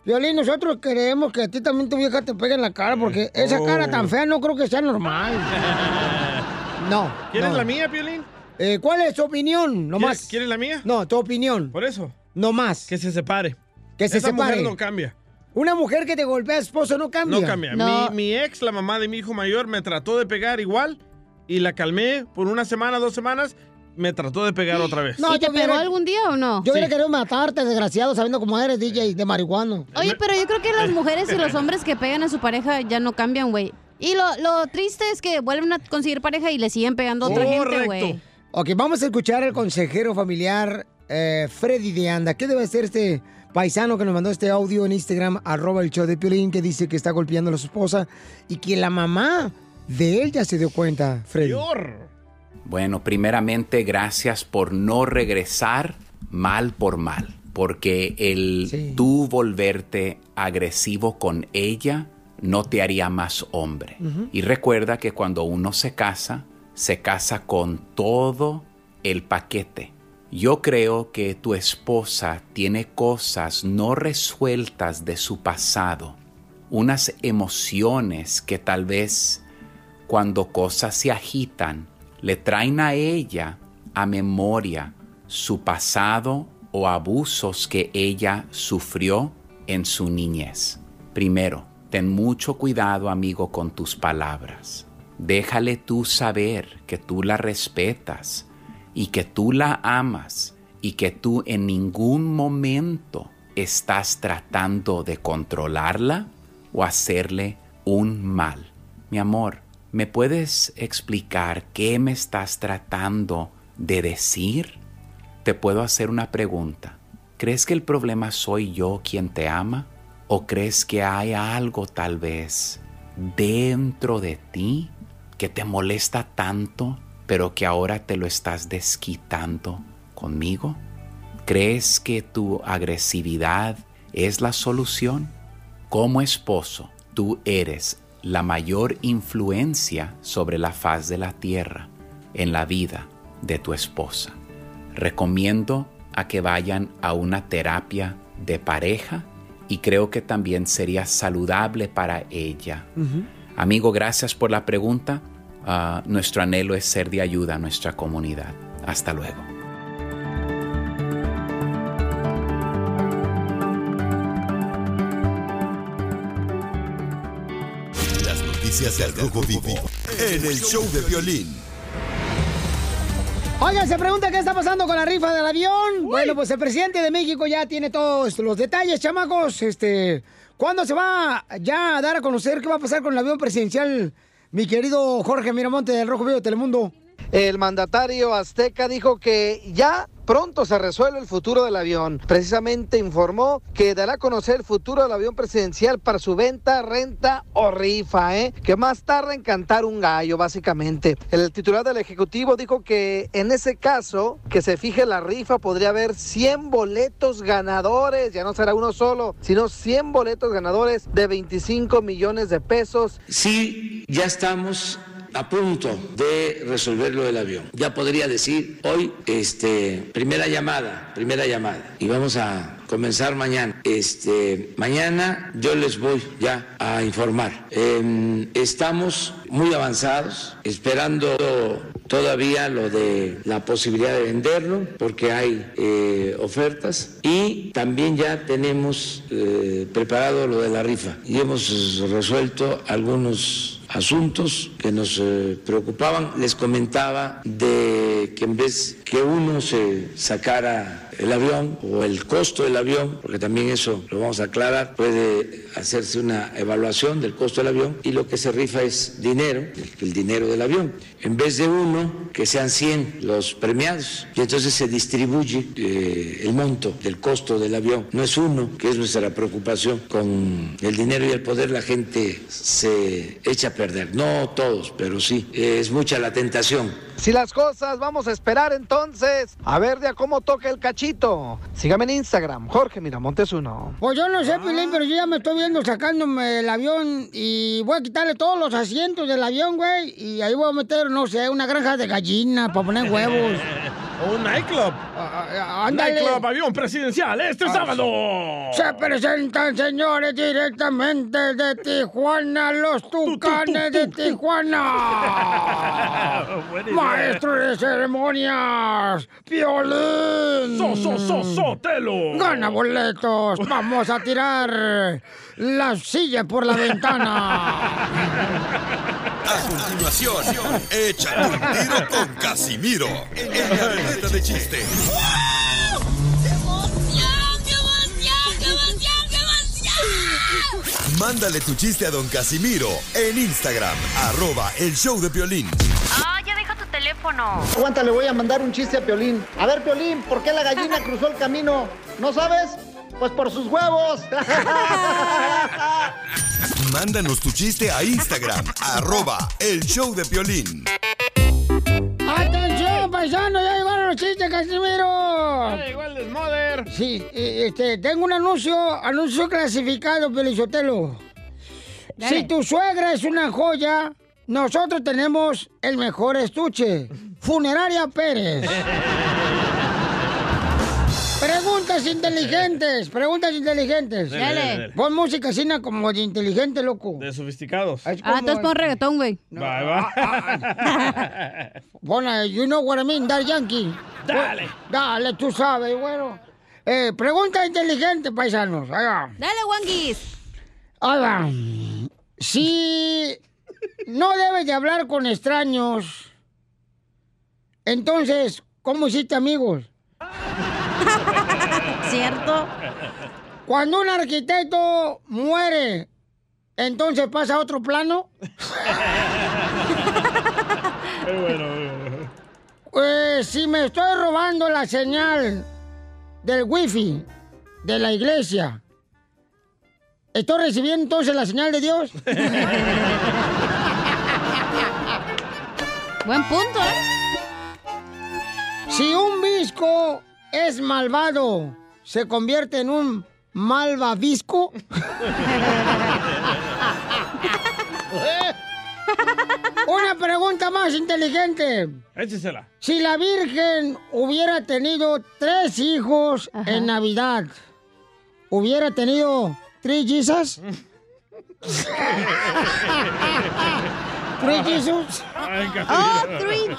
Violín, nosotros queremos que a ti también tu vieja te pegue en la cara, porque esa Oh. cara tan fea no creo que sea normal. (laughs) No. ¿Quieres no. la mía, Piolín? Eh, ¿Cuál es tu opinión? No ¿Quieres- más. ¿Quieres la mía? No, tu opinión. Por eso. No más. Que se separe. Que se Esa separe. mujer no cambia. Una mujer que te golpea a esposo no cambia. No cambia. Mi, mi ex, la mamá de mi hijo mayor, me trató de pegar igual y la calmé por una semana, dos semanas, me trató de pegar otra vez. No, ¿Y te yo pegó hubiera- algún día o no? Yo hubiera querido matarte, desgraciado, sabiendo cómo eres DJ de marihuano. Oye, pero yo creo que las mujeres y los (laughs) hombres que pegan a su pareja ya no cambian, güey. Y lo, lo triste es que vuelven a conseguir pareja y le siguen pegando a otra gente, güey. Ok, vamos a escuchar al consejero familiar eh, Freddy de Anda. ¿Qué debe hacer este paisano que nos mandó este audio en Instagram, arroba el show de Piolín, que dice que está golpeando a su esposa y que la mamá de él ya se dio cuenta, Freddy? Bueno, primeramente, gracias por no regresar mal por mal, porque el tú volverte agresivo con ella no te haría más hombre. Y recuerda que cuando uno se casa, se casa con todo el paquete. Yo creo que tu esposa tiene cosas no resueltas de su pasado, unas emociones que tal vez cuando cosas se agitan, le traen a ella a memoria su pasado o abusos que ella sufrió en su niñez. Primero, ten mucho cuidado, amigo, con tus palabras. Déjale tú saber que tú la respetas y que tú la amas y que tú en ningún momento estás tratando de controlarla o hacerle un mal. Mi amor, ¿me puedes explicar qué me estás tratando de decir? Te puedo hacer una pregunta. ¿Crees que el problema soy yo quien te ama? ¿O crees que hay algo tal vez dentro de ti que te molesta tanto, pero que ahora te lo estás desquitando conmigo? ¿Crees que tu agresividad es la solución? Como esposo, tú eres la mayor influencia sobre la faz de la tierra en la vida de tu esposa. Recomiendo a que vayan a una terapia de pareja y creo que también sería saludable para ella. Amigo, gracias por la pregunta. Ah, nuestro anhelo es ser de ayuda a nuestra comunidad. Hasta luego. Noticias del Rojo Vivo en el show de violín. Oigan, se pregunta qué está pasando con la rifa del avión. Bueno, pues el presidente de México ya tiene todos los detalles, chamacos. Este, ¿cuándo se va ya a dar a conocer qué va a pasar con el avión presidencial, mi querido Jorge Miramonte del Rojo Vivo de Telemundo? El mandatario azteca dijo que ya pronto se resuelve el futuro del avión. Precisamente informó que dará a conocer el futuro del avión presidencial para su venta, renta o rifa, ¿eh? que más tarda en cantar un gallo, básicamente. El titular del Ejecutivo dijo que en ese caso, que se fije la rifa, podría haber 100 boletos ganadores, ya no será uno solo, sino 100 boletos ganadores de 25 millones de pesos. Sí, ya estamos a punto de resolver lo del avión. Ya podría decir hoy, este, primera llamada, primera llamada. Y vamos a comenzar mañana. Este, mañana yo les voy ya a informar. Em, estamos muy avanzados, esperando todavía lo de la posibilidad de venderlo, porque hay eh, ofertas. Y también ya tenemos eh, preparado lo de la rifa. Y hemos resuelto algunos asuntos que nos eh, preocupaban. Les comentaba de que en vez que uno se sacara el avión o el costo del avión, porque también eso lo vamos a aclarar, puede hacerse una evaluación del costo del avión y lo que se rifa es dinero, el, dinero del avión. En vez de uno, que sean 100 los premiados y entonces se distribuye eh, el monto del costo del avión. No es uno, que es nuestra preocupación. Con el dinero y el poder la gente se echa a perder. No todos, pero sí. Es mucha la tentación. Si las cosas vamos a esperar entonces a ver de a cómo toca el Sígame en Instagram, Jorge Miramontes uno. Pues yo no sé, Pilín, pero yo ya me estoy viendo sacándome el avión y voy a quitarle todos los asientos del avión, güey. Y ahí voy a meter, no sé, una granja de gallina para poner huevos. (laughs) O un nightclub. ándale. Nightclub avión presidencial este Ah, sábado. Se presentan, señores, directamente de Tijuana, los tucanes de Tijuana. (laughs) Maestro de ceremonias, Piolín. So, so, so, Sotelo. Gana boletos. Vamos a tirar la silla por la ventana. (laughs) A continuación, échate un tiro con Casimiro en la ruleta de chiste. Mándale tu chiste a don Casimiro en Instagram, arroba el show de violín. Ah, ya deja tu teléfono. Aguanta, le voy a mandar un chiste a Piolín. A ver, Piolín, ¿por qué la gallina cruzó el camino? ¿No sabes? Pues por sus huevos. (laughs) Mándanos tu chiste a Instagram, (laughs) arroba el show de violín. ¡Atención, paisano! ¡Ya llegaron los chistes, Casimiro! Ya llegó el desmoder. Sí, eh, este, tengo un anuncio, anuncio clasificado, Pelizotelo. Si tu suegra es una joya, nosotros tenemos el mejor estuche. (laughs) Funeraria Pérez. Preguntas inteligentes, preguntas inteligentes. Dale, dale, dale. Pon música así como de inteligente, loco. De sofisticados. Ah, entonces pon reggaetón, güey. Va, va. (laughs) Pon, eh, you know what I mean, Dar Yankee. Dale. Dale, tú sabes, bueno. Eh, pregunta inteligente, paisanos. Ahí va. Dale, Wanguis. Ahí va. Si no debes de hablar con extraños, entonces, ¿cómo hiciste amigos? ¿Cierto? Cuando un arquitecto muere, entonces pasa a otro plano. Muy bueno, muy bueno. Pues si me estoy robando la señal del wifi, de la iglesia. ¿Estoy recibiendo entonces la señal de Dios? (laughs) Buen punto, ¿eh? Si un visco es malvado, ¿se convierte en un malvavisco? (laughs) Una pregunta más inteligente. Échesela. Si la Virgen hubiera tenido tres hijos en Navidad, ¿hubiera tenido tres Jesus? (laughs) ¿Tres Jesus? Oh, three.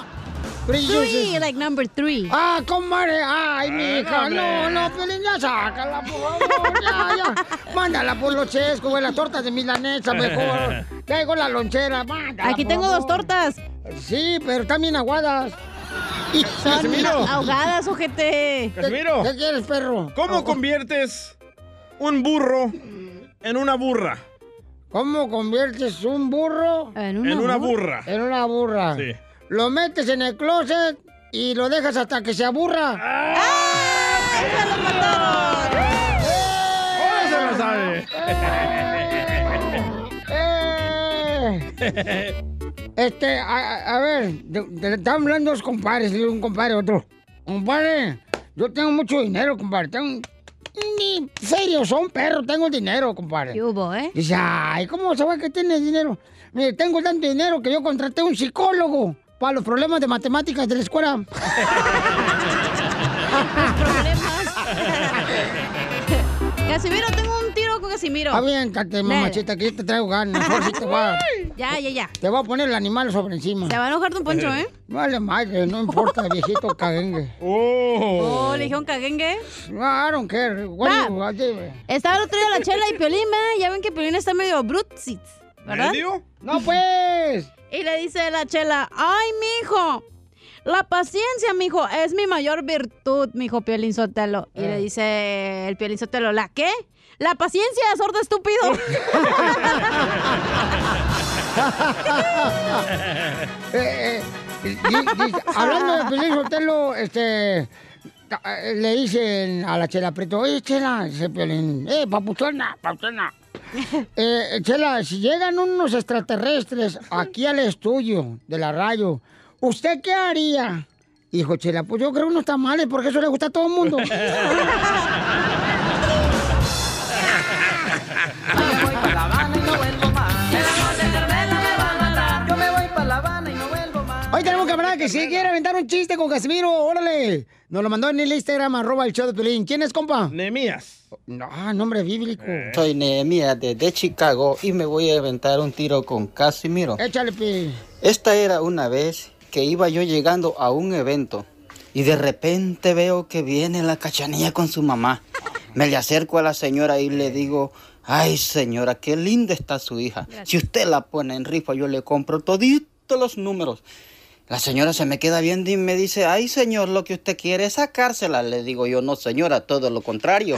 Three like number three. Ah, comadre. Ay, mi Ah, hija. no, No, Pelín, ya sácala, por favor. Ya, ya. (laughs) Mándala por los chescos, güey, las tortas de milanesa, mejor. (laughs) Traigo la lonchera, mándala, Aquí por tengo dos favor. tortas. Sí, pero están bien aguadas. Son ahogadas, ojete. Casimiro. ¿Qué quieres, perro? ¿Cómo conviertes un burro en una burra? ¿Cómo conviertes un burro en una En una burra? burra. En una burra. Sí. Lo metes en el closet y lo dejas hasta que se aburra. ¡Se lo mataron! ¿Cómo se lo sabe? Eh. Este, a, a ver, están hablando dos compadres, un compadre otro. Compadre, yo tengo mucho dinero, compadre. Tengo. Ni serio, son perros, tengo dinero, compadre. ¿Qué hubo, eh? Dice, ay, ¿cómo sabe que tiene dinero? Mire, tengo tanto dinero que yo contraté un psicólogo para los problemas de matemáticas de la escuela. (laughs) Casimiro, tengo un tiro con Casimiro. Aviéntate, mamachita, que yo te traigo ganas. Mejor sí te voy a- (laughs) Ya, ya, ya. Te voy a poner el animal sobre encima. Se va a enojar Don Poncho, ¿eh? (laughs) Vale, madre, no importa, viejito caguengue. Oh, le dijeron caguengue. No, I don't care. What Va. do you- what do you- Estaba el otro día la chela y Piolín, ¿verdad? Ya ven que Piolín está medio brutzit, ¿verdad? ¿Medio? No, pues. Y le dice la chela, ay, mijo, la paciencia, mijo, es mi mayor virtud, mijo Piolín Sotelo. Y Eh. le dice el Piolín Sotelo, ¿la qué? La paciencia, sordo estúpido. (laughs) Eh, eh, hablando de Pelín Sotelo, este. eh, Le dicen a la Chela Preto, oye, Chela, dice Piolín, eh, papuchona, papuchona. (laughs) Eh, Chela, si llegan unos extraterrestres aquí al estudio de la radio, ¿usted qué haría? Dijo Chela, pues yo creo unos tamales porque eso le gusta a todo el mundo. (laughs) Yo me voy para La Habana y no vuelvo más. Hoy tenemos hablar que si quiere aventar un chiste con Casimiro, órale. Nos lo mandó en el Instagram, arroba el show de Pelín. ¿Quién es, compa? Nemías. No, ah, nombre bíblico. Soy Nehemías desde Chicago y me voy a aventar un tiro con Casimiro. Échale, pi. Esta era una vez que iba yo llegando a un evento y de repente veo que viene la cachanilla con su mamá. Me le acerco a la señora y le digo, ay señora, qué linda está su hija. Si usted la pone en rifa, yo le compro toditos los números. La señora se me queda viendo y me dice, ay señor, lo que usted quiere es sacársela. Le digo yo, no señora, todo lo contrario.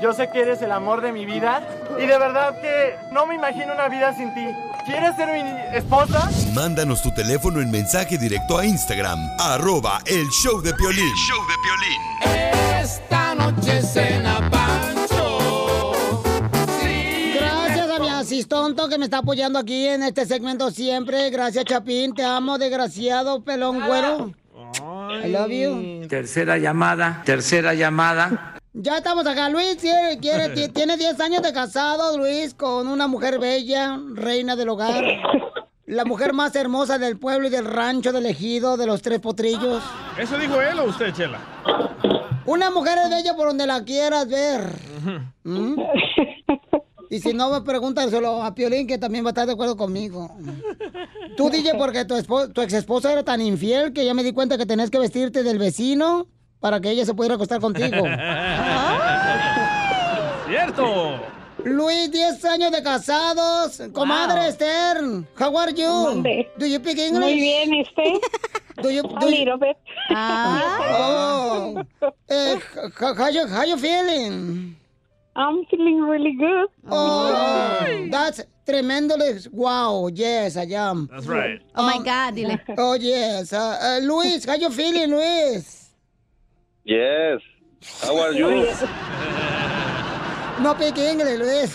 Yo sé que eres el amor de mi vida. Y de verdad que no me imagino una vida sin ti. ¿Quieres ser mi esposa? Mándanos tu teléfono en mensaje directo a Instagram, arroba el show de Piolín. Esta noche cena Pancho. Gracias a mi asistonto que me está apoyando aquí en este segmento siempre. Gracias, Chapín. Te amo, desgraciado, pelón güero. I love you. Tercera llamada, tercera llamada. Ya estamos acá. Luis quiere, quiere- (laughs) ti- tiene 10 años de casado, Luis, con una mujer bella, reina del hogar. La mujer más hermosa del pueblo y del rancho del ejido de los tres potrillos. ¿Eso dijo él o usted, Chela? Una mujer es bella por donde la quieras ver. ¿Mm? Y si no, pregúntaselo a Piolín, que también va a estar de acuerdo conmigo. Tú, DJ, porque tu, tu ex esposa era tan infiel que ya me di cuenta que tenés que vestirte del vecino para que ella se pudiera acostar contigo. (laughs) ¡Cierto! Luis, 10 años de casados. Comadre Esther, how are you? ¿Dónde? Do you speak English? Muy bien, ¿y usted? (laughs) Do you, A little bit. Oh. Eh, how, you, how you feeling? I'm feeling really good. Oh, that's tremendous. Wow, yes, I am. That's right. Oh my God, dile. Oh, yes. Uh, uh, Luis, how you feeling, Luis? Yes. How are you? No speak English, Luis.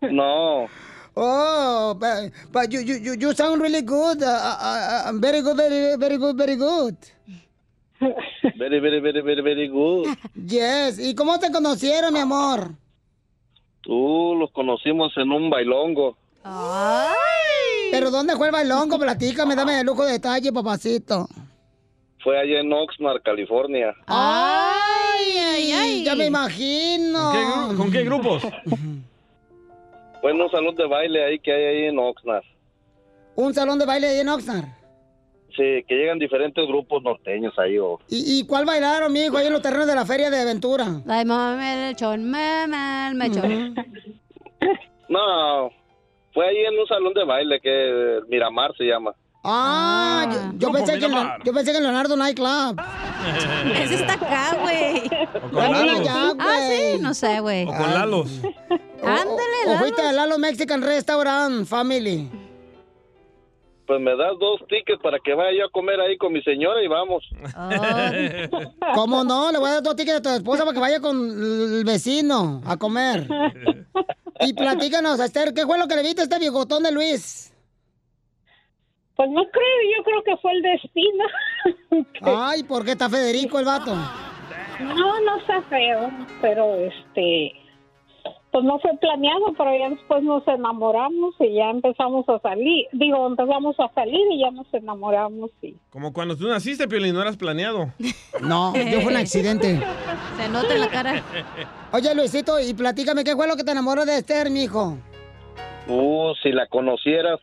No. Oh, but, but you, you, you, you sound really good. Uh, uh, uh, very good, very, very good, very good. Very, very, very, very, very good. Yes. ¿Y cómo te conocieron, mi amor? Tú los conocimos en un bailongo. ¿Pero dónde fue el bailongo? Platícame, dame el lujo de detalle, papacito. Fue allá en Oxnard, California. ¡Ay, ay, ay! Ya me imagino. ¿Con qué, gru- con qué grupos? (laughs) Fue en un salón de baile ahí que hay ahí en Oxnard. Un salón de baile ahí en Oxnard. Sí, que llegan diferentes grupos norteños ahí. O... ¿Y, y cuál bailaron, mijo, ahí en los terrenos de la feria de aventura? La de mame el mechón, mame el mechón. No, fue ahí en un salón de baile que Miramar se llama. Ah, yo, pensé que la- yo pensé que Leonardo Nightclub. (laughs) Ese está acá, güey. con Lalo. Ya, Ah, sí, no sé, güey. O con Lalos. Ándale, O fuiste a Lalo Mexican Restaurant, family. Pues me das dos tickets para que vaya yo a comer ahí con mi señora y vamos. (laughs) ¿Cómo no? Le voy a dar dos tickets a tu esposa para que vaya con el vecino a comer. (laughs) Y platícanos, Esther, ¿qué fue lo que le viste a este biogotón de Luis? Pues no creo, yo creo que fue el destino. (laughs) Ay, ¿por qué está Federico el vato? No, no está feo, pero este, pues no fue planeado, pero ya después nos enamoramos y ya empezamos a salir. Digo, empezamos a salir y ya nos enamoramos y Como cuando tú naciste, Piolín, no eras planeado. (laughs) No, yo fue un accidente. Se nota en la cara. Oye, Luisito, y platícame, ¿qué fue lo que te enamoró de Esther, mijo? Uh, si la conocieras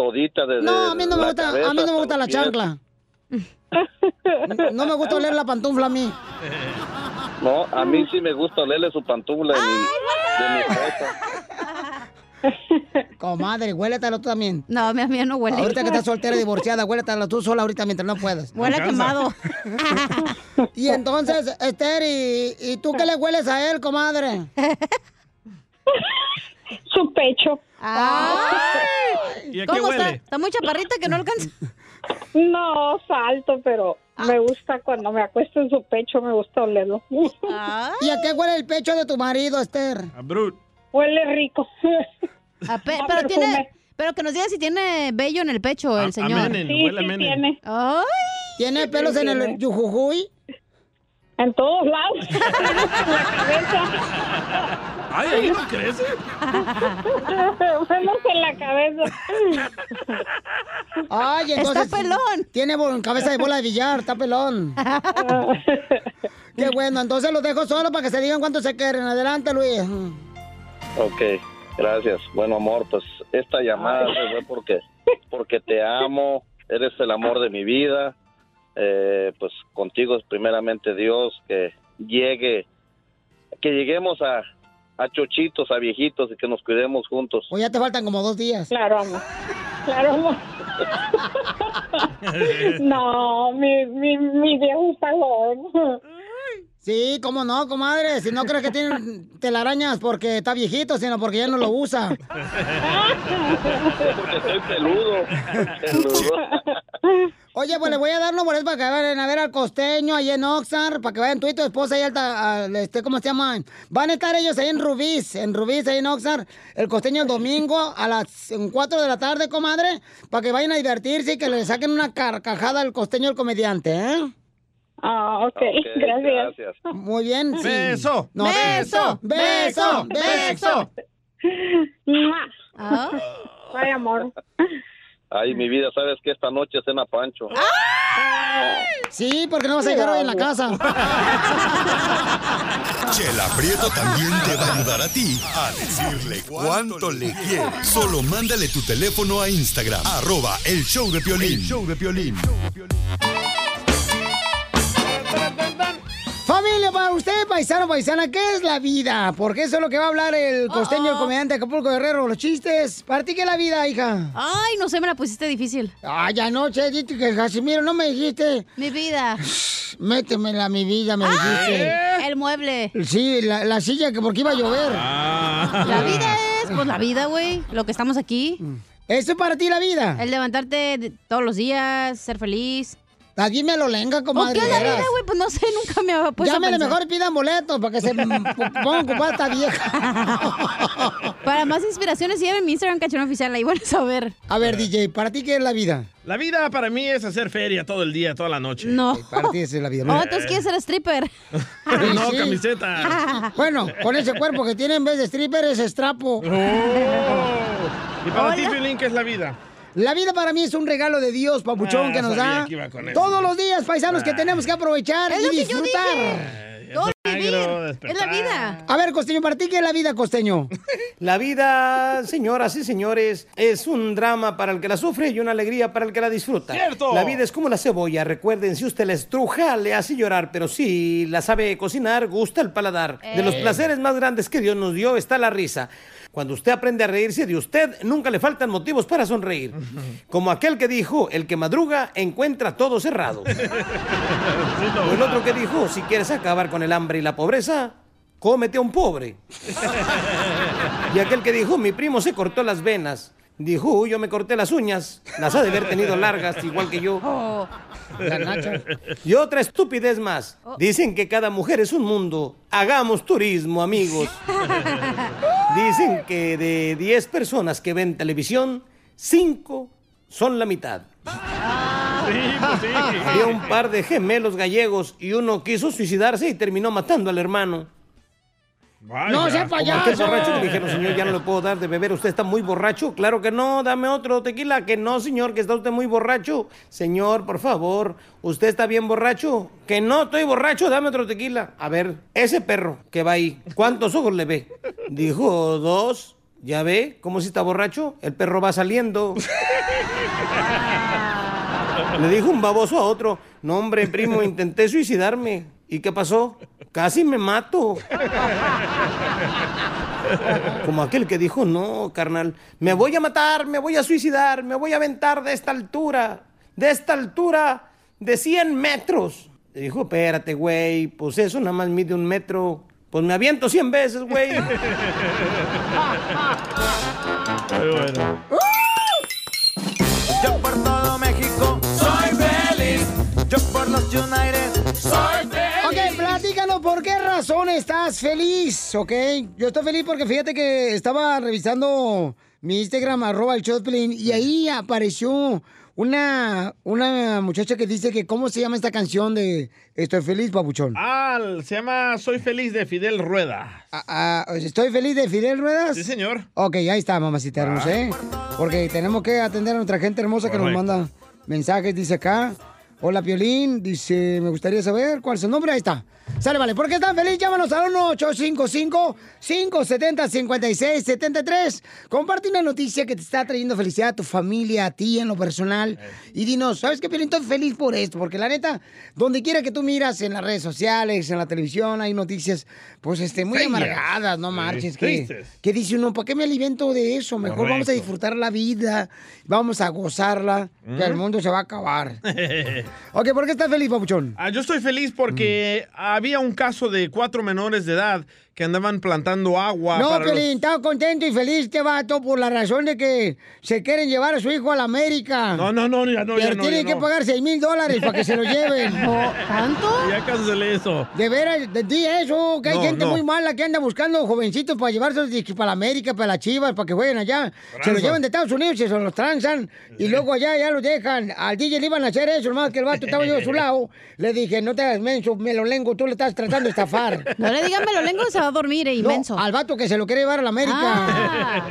todita desde No, a mí no me gusta, a mí no me gusta la chancla. No me gusta oler la pantufla a mí. No, a mí sí me gusta olerle su pantufla de mi, de mi esposa. (laughs) Comadre, huéletelo tú también. No, mi amiga no huele. Ahorita que estás soltera y divorciada, huéletelo tú sola ahorita mientras no puedas. (laughs) Huele quemado. (laughs) Y entonces, Esther, ¿y, y tú qué le hueles a él, comadre? su pecho. ¿Y a qué ¿Cómo está? huele? Está muy chaparrita que no alcanza. No, salto, pero me gusta cuando me acuesto en su pecho, me gusta olerlo. ¿Y a qué huele el pecho de tu marido, Esther? A Brut. Huele rico. A pe- A pero perfume. tiene, pero que nos diga si tiene vello en el pecho el señor. Menen, Sí, huele a sí Menen. tiene. Ay. ¿Tiene pelos en el yujujuy? En todos lados. (laughs) Ay, ahí no crece. Menos en la cabeza. Ay, Está entonces. pelón. Tiene cabeza de bola de billar, está pelón. Qué bueno, entonces los dejo solo para que se digan cuánto se quieren. Adelante, Luis. Ok, gracias. Bueno, amor, pues esta llamada se fue porque, porque te amo, eres el amor de mi vida. Eh, pues contigo es primeramente Dios que llegue, que lleguemos a, a chochitos, a viejitos y que nos cuidemos juntos. O ya te faltan como dos días. Claro, amor. Claro, amor. (laughs) No, mi, mi, mi viejo está joven. Sí, cómo no, comadre. Si no crees que tiene telarañas porque está viejito, sino porque ya no lo usa. (laughs) Porque soy peludo. peludo. (laughs) Oye, pues le voy a dar unos boletos para que vayan a ver al costeño ahí en Oxnard, para que vayan tú y tu esposa ahí alta, al, este, ¿cómo se llama? Van a estar ellos ahí en Rubís, en Rubís, ahí en Oxnard, el costeño el domingo a las 4 de la tarde, comadre, para que vayan a divertirse y que le saquen una carcajada al costeño el comediante, ¿eh? Ah, ok, gracias. Muy bien. sí. Beso. No, Beso, beso, beso, beso. Mua. Ay, amor. (laughs) Ay, mi vida, sabes que esta noche cena Pancho. Sí, porque no vas a llegar hoy en la casa. (laughs) Chela Prieto también te va a ayudar a ti a decirle cuánto le quieres. Solo mándale tu teléfono a Instagram, arroba el show de Piolín. ¡Familia Familia, para usted, paisano, paisana, ¿qué es la vida? Porque eso es lo que va a hablar el costeño, el comediante Acapulco Guerrero, los chistes. ¿Para ti qué es la vida, hija? Ay, no sé, me la pusiste difícil. Ay, anoche dijiste que Casimiro no me dijiste. Mi vida. Métemela, mi vida, me dijiste. El mueble. Sí, la, la silla que porque iba a llover. La vida es, pues la vida, güey. Lo que estamos aquí. ¿Eso es para ti la vida? El levantarte todos los días, ser feliz. A me lo lenga, comadre. ¿O qué es la vida, güey? Pues no sé, nunca me había puesto a Llámenle pensar. mejor y pidan boletos para que se (laughs) pongan a ocupar esta vieja. (laughs) Para más inspiraciones, síganme en mi Instagram, cachón oficial. Ahí van a saber. A ver, DJ, ¿para ti qué es la vida? La vida para mí es hacer feria todo el día, toda la noche. No. Para ti es la vida. Oh, entonces quieres ser stripper. (laughs) no, Sí. camiseta. Bueno, con ese cuerpo que tiene en vez de stripper es estrapo. ¿Y para ti, Piolín, qué es la vida? La vida para mí es un regalo de Dios, papuchón, Ah, que nos da todos los días, paisanos, que tenemos que aprovechar Es y lo que yo disfrutar. dije. Todo vivir. Es la vida. A ver, Costeño, ¿para ti qué es la vida, Costeño? (laughs) La vida, señoras y señores, es un drama para el que la sufre y una alegría para el que la disfruta. ¡Cierto! La vida es como la cebolla. Recuerden, si usted la estruja, le hace llorar, pero si la sabe cocinar, gusta el paladar. De los Eh. placeres más grandes que Dios nos dio está la risa. Cuando usted aprende a reírse de usted, nunca le faltan motivos para sonreír. Como aquel que dijo, el que madruga encuentra todo cerrado. O el otro que dijo, si quieres acabar con el hambre y la pobreza, cómete a un pobre. Y aquel que dijo, mi primo se cortó las venas. Dijo, "Uy, yo me corté las uñas. Las ha de haber tenido largas, igual que yo. Oh. Y otra estupidez más. Dicen que cada mujer es un mundo. Hagamos turismo, amigos. (laughs) Dicen que de 10 personas que ven televisión, 5 son la mitad. Había un par de gemelos gallegos y uno quiso suicidarse y terminó matando al hermano. ¡No sea payaso! borracho que le dijeron, señor, ya no le puedo dar de beber, usted está muy borracho. Claro que no, dame otro tequila. Que no, señor, que está usted muy borracho. Señor, por favor, ¿usted está bien borracho? Que no, estoy borracho, dame otro tequila. A ver, ese perro que va ahí, ¿cuántos ojos le ve? Dijo, dos. ¿Ya ve cómo si está borracho? El perro va saliendo. (laughs) Le dijo un baboso a otro, no hombre, primo, intenté suicidarme. ¿Y qué pasó? Casi me mato. Como aquel que dijo, no, carnal, me voy a matar, me voy a suicidar, me voy a aventar de esta altura, de esta altura de 100 metros. Le dijo, espérate, güey, pues eso nada más mide un metro. Pues me aviento 100 veces, güey. Yo por todo México soy feliz. Yo por los United soy feliz. Por qué razón estás feliz, ¿ok? Yo estoy feliz porque fíjate que estaba revisando mi Instagram, arroba el Choplin, y ahí apareció una, una muchacha que dice que cómo se llama esta canción de Estoy feliz, papuchón. Ah, se llama Soy Feliz de Fidel Rueda. Ah, ¿Estoy feliz de Fidel Ruedas? Sí, señor. Ok, ahí está, mamacita hermosa, ¿eh? Porque tenemos que atender a nuestra gente hermosa que nos manda mensajes, dice acá. Hola, Piolín, dice, me gustaría saber cuál es su nombre, ahí está. Sale, vale, ¿por qué están feliz? Llámanos al 1-855-570-5673. Comparte una noticia que te está trayendo felicidad a tu familia, a ti en lo personal. Y dinos, ¿sabes qué, Piolín? Estoy feliz por esto, porque la neta, donde quiera que tú miras, en las redes sociales, en la televisión, hay noticias, pues, este, muy Feas. amargadas, no marches, que, que dice uno, ¿para qué me alimento de eso? Mejor vamos a Correcto. disfrutar la vida, vamos a gozarla, que el ¿Mm? mundo se va a acabar. (laughs) Ok, ¿por qué estás feliz, papuchón? Ah, yo estoy feliz porque había un caso de cuatro menores de edad que andaban plantando agua. No, para los- Pelín, estaba contento y feliz este vato por la razón de que se quieren llevar a su hijo a la América. No, no, no, ya no, ya Pero no, tienen ya que no. pagar 6 mil dólares para que se lo (laughs) lleven. ¿Tanto? Ya cancelé eso. De veras, de ti eso, que hay No, gente no. muy mala que anda buscando jovencitos para llevarse dizque, para la América, para las chivas, para que jueguen allá. Se los llevan de Estados Unidos y se los transan y luego allá ya los dejan. Al DJ le iban a hacer eso, nomás que el vato estaba yo a su (laughs) lado. Le dije, no te hagas menso, me lo lengo, tú le estás tratando de estafar. No le digan melolengo, se va a dormir, eh, No, inmenso. al vato que se lo quiere llevar a la América. Ah.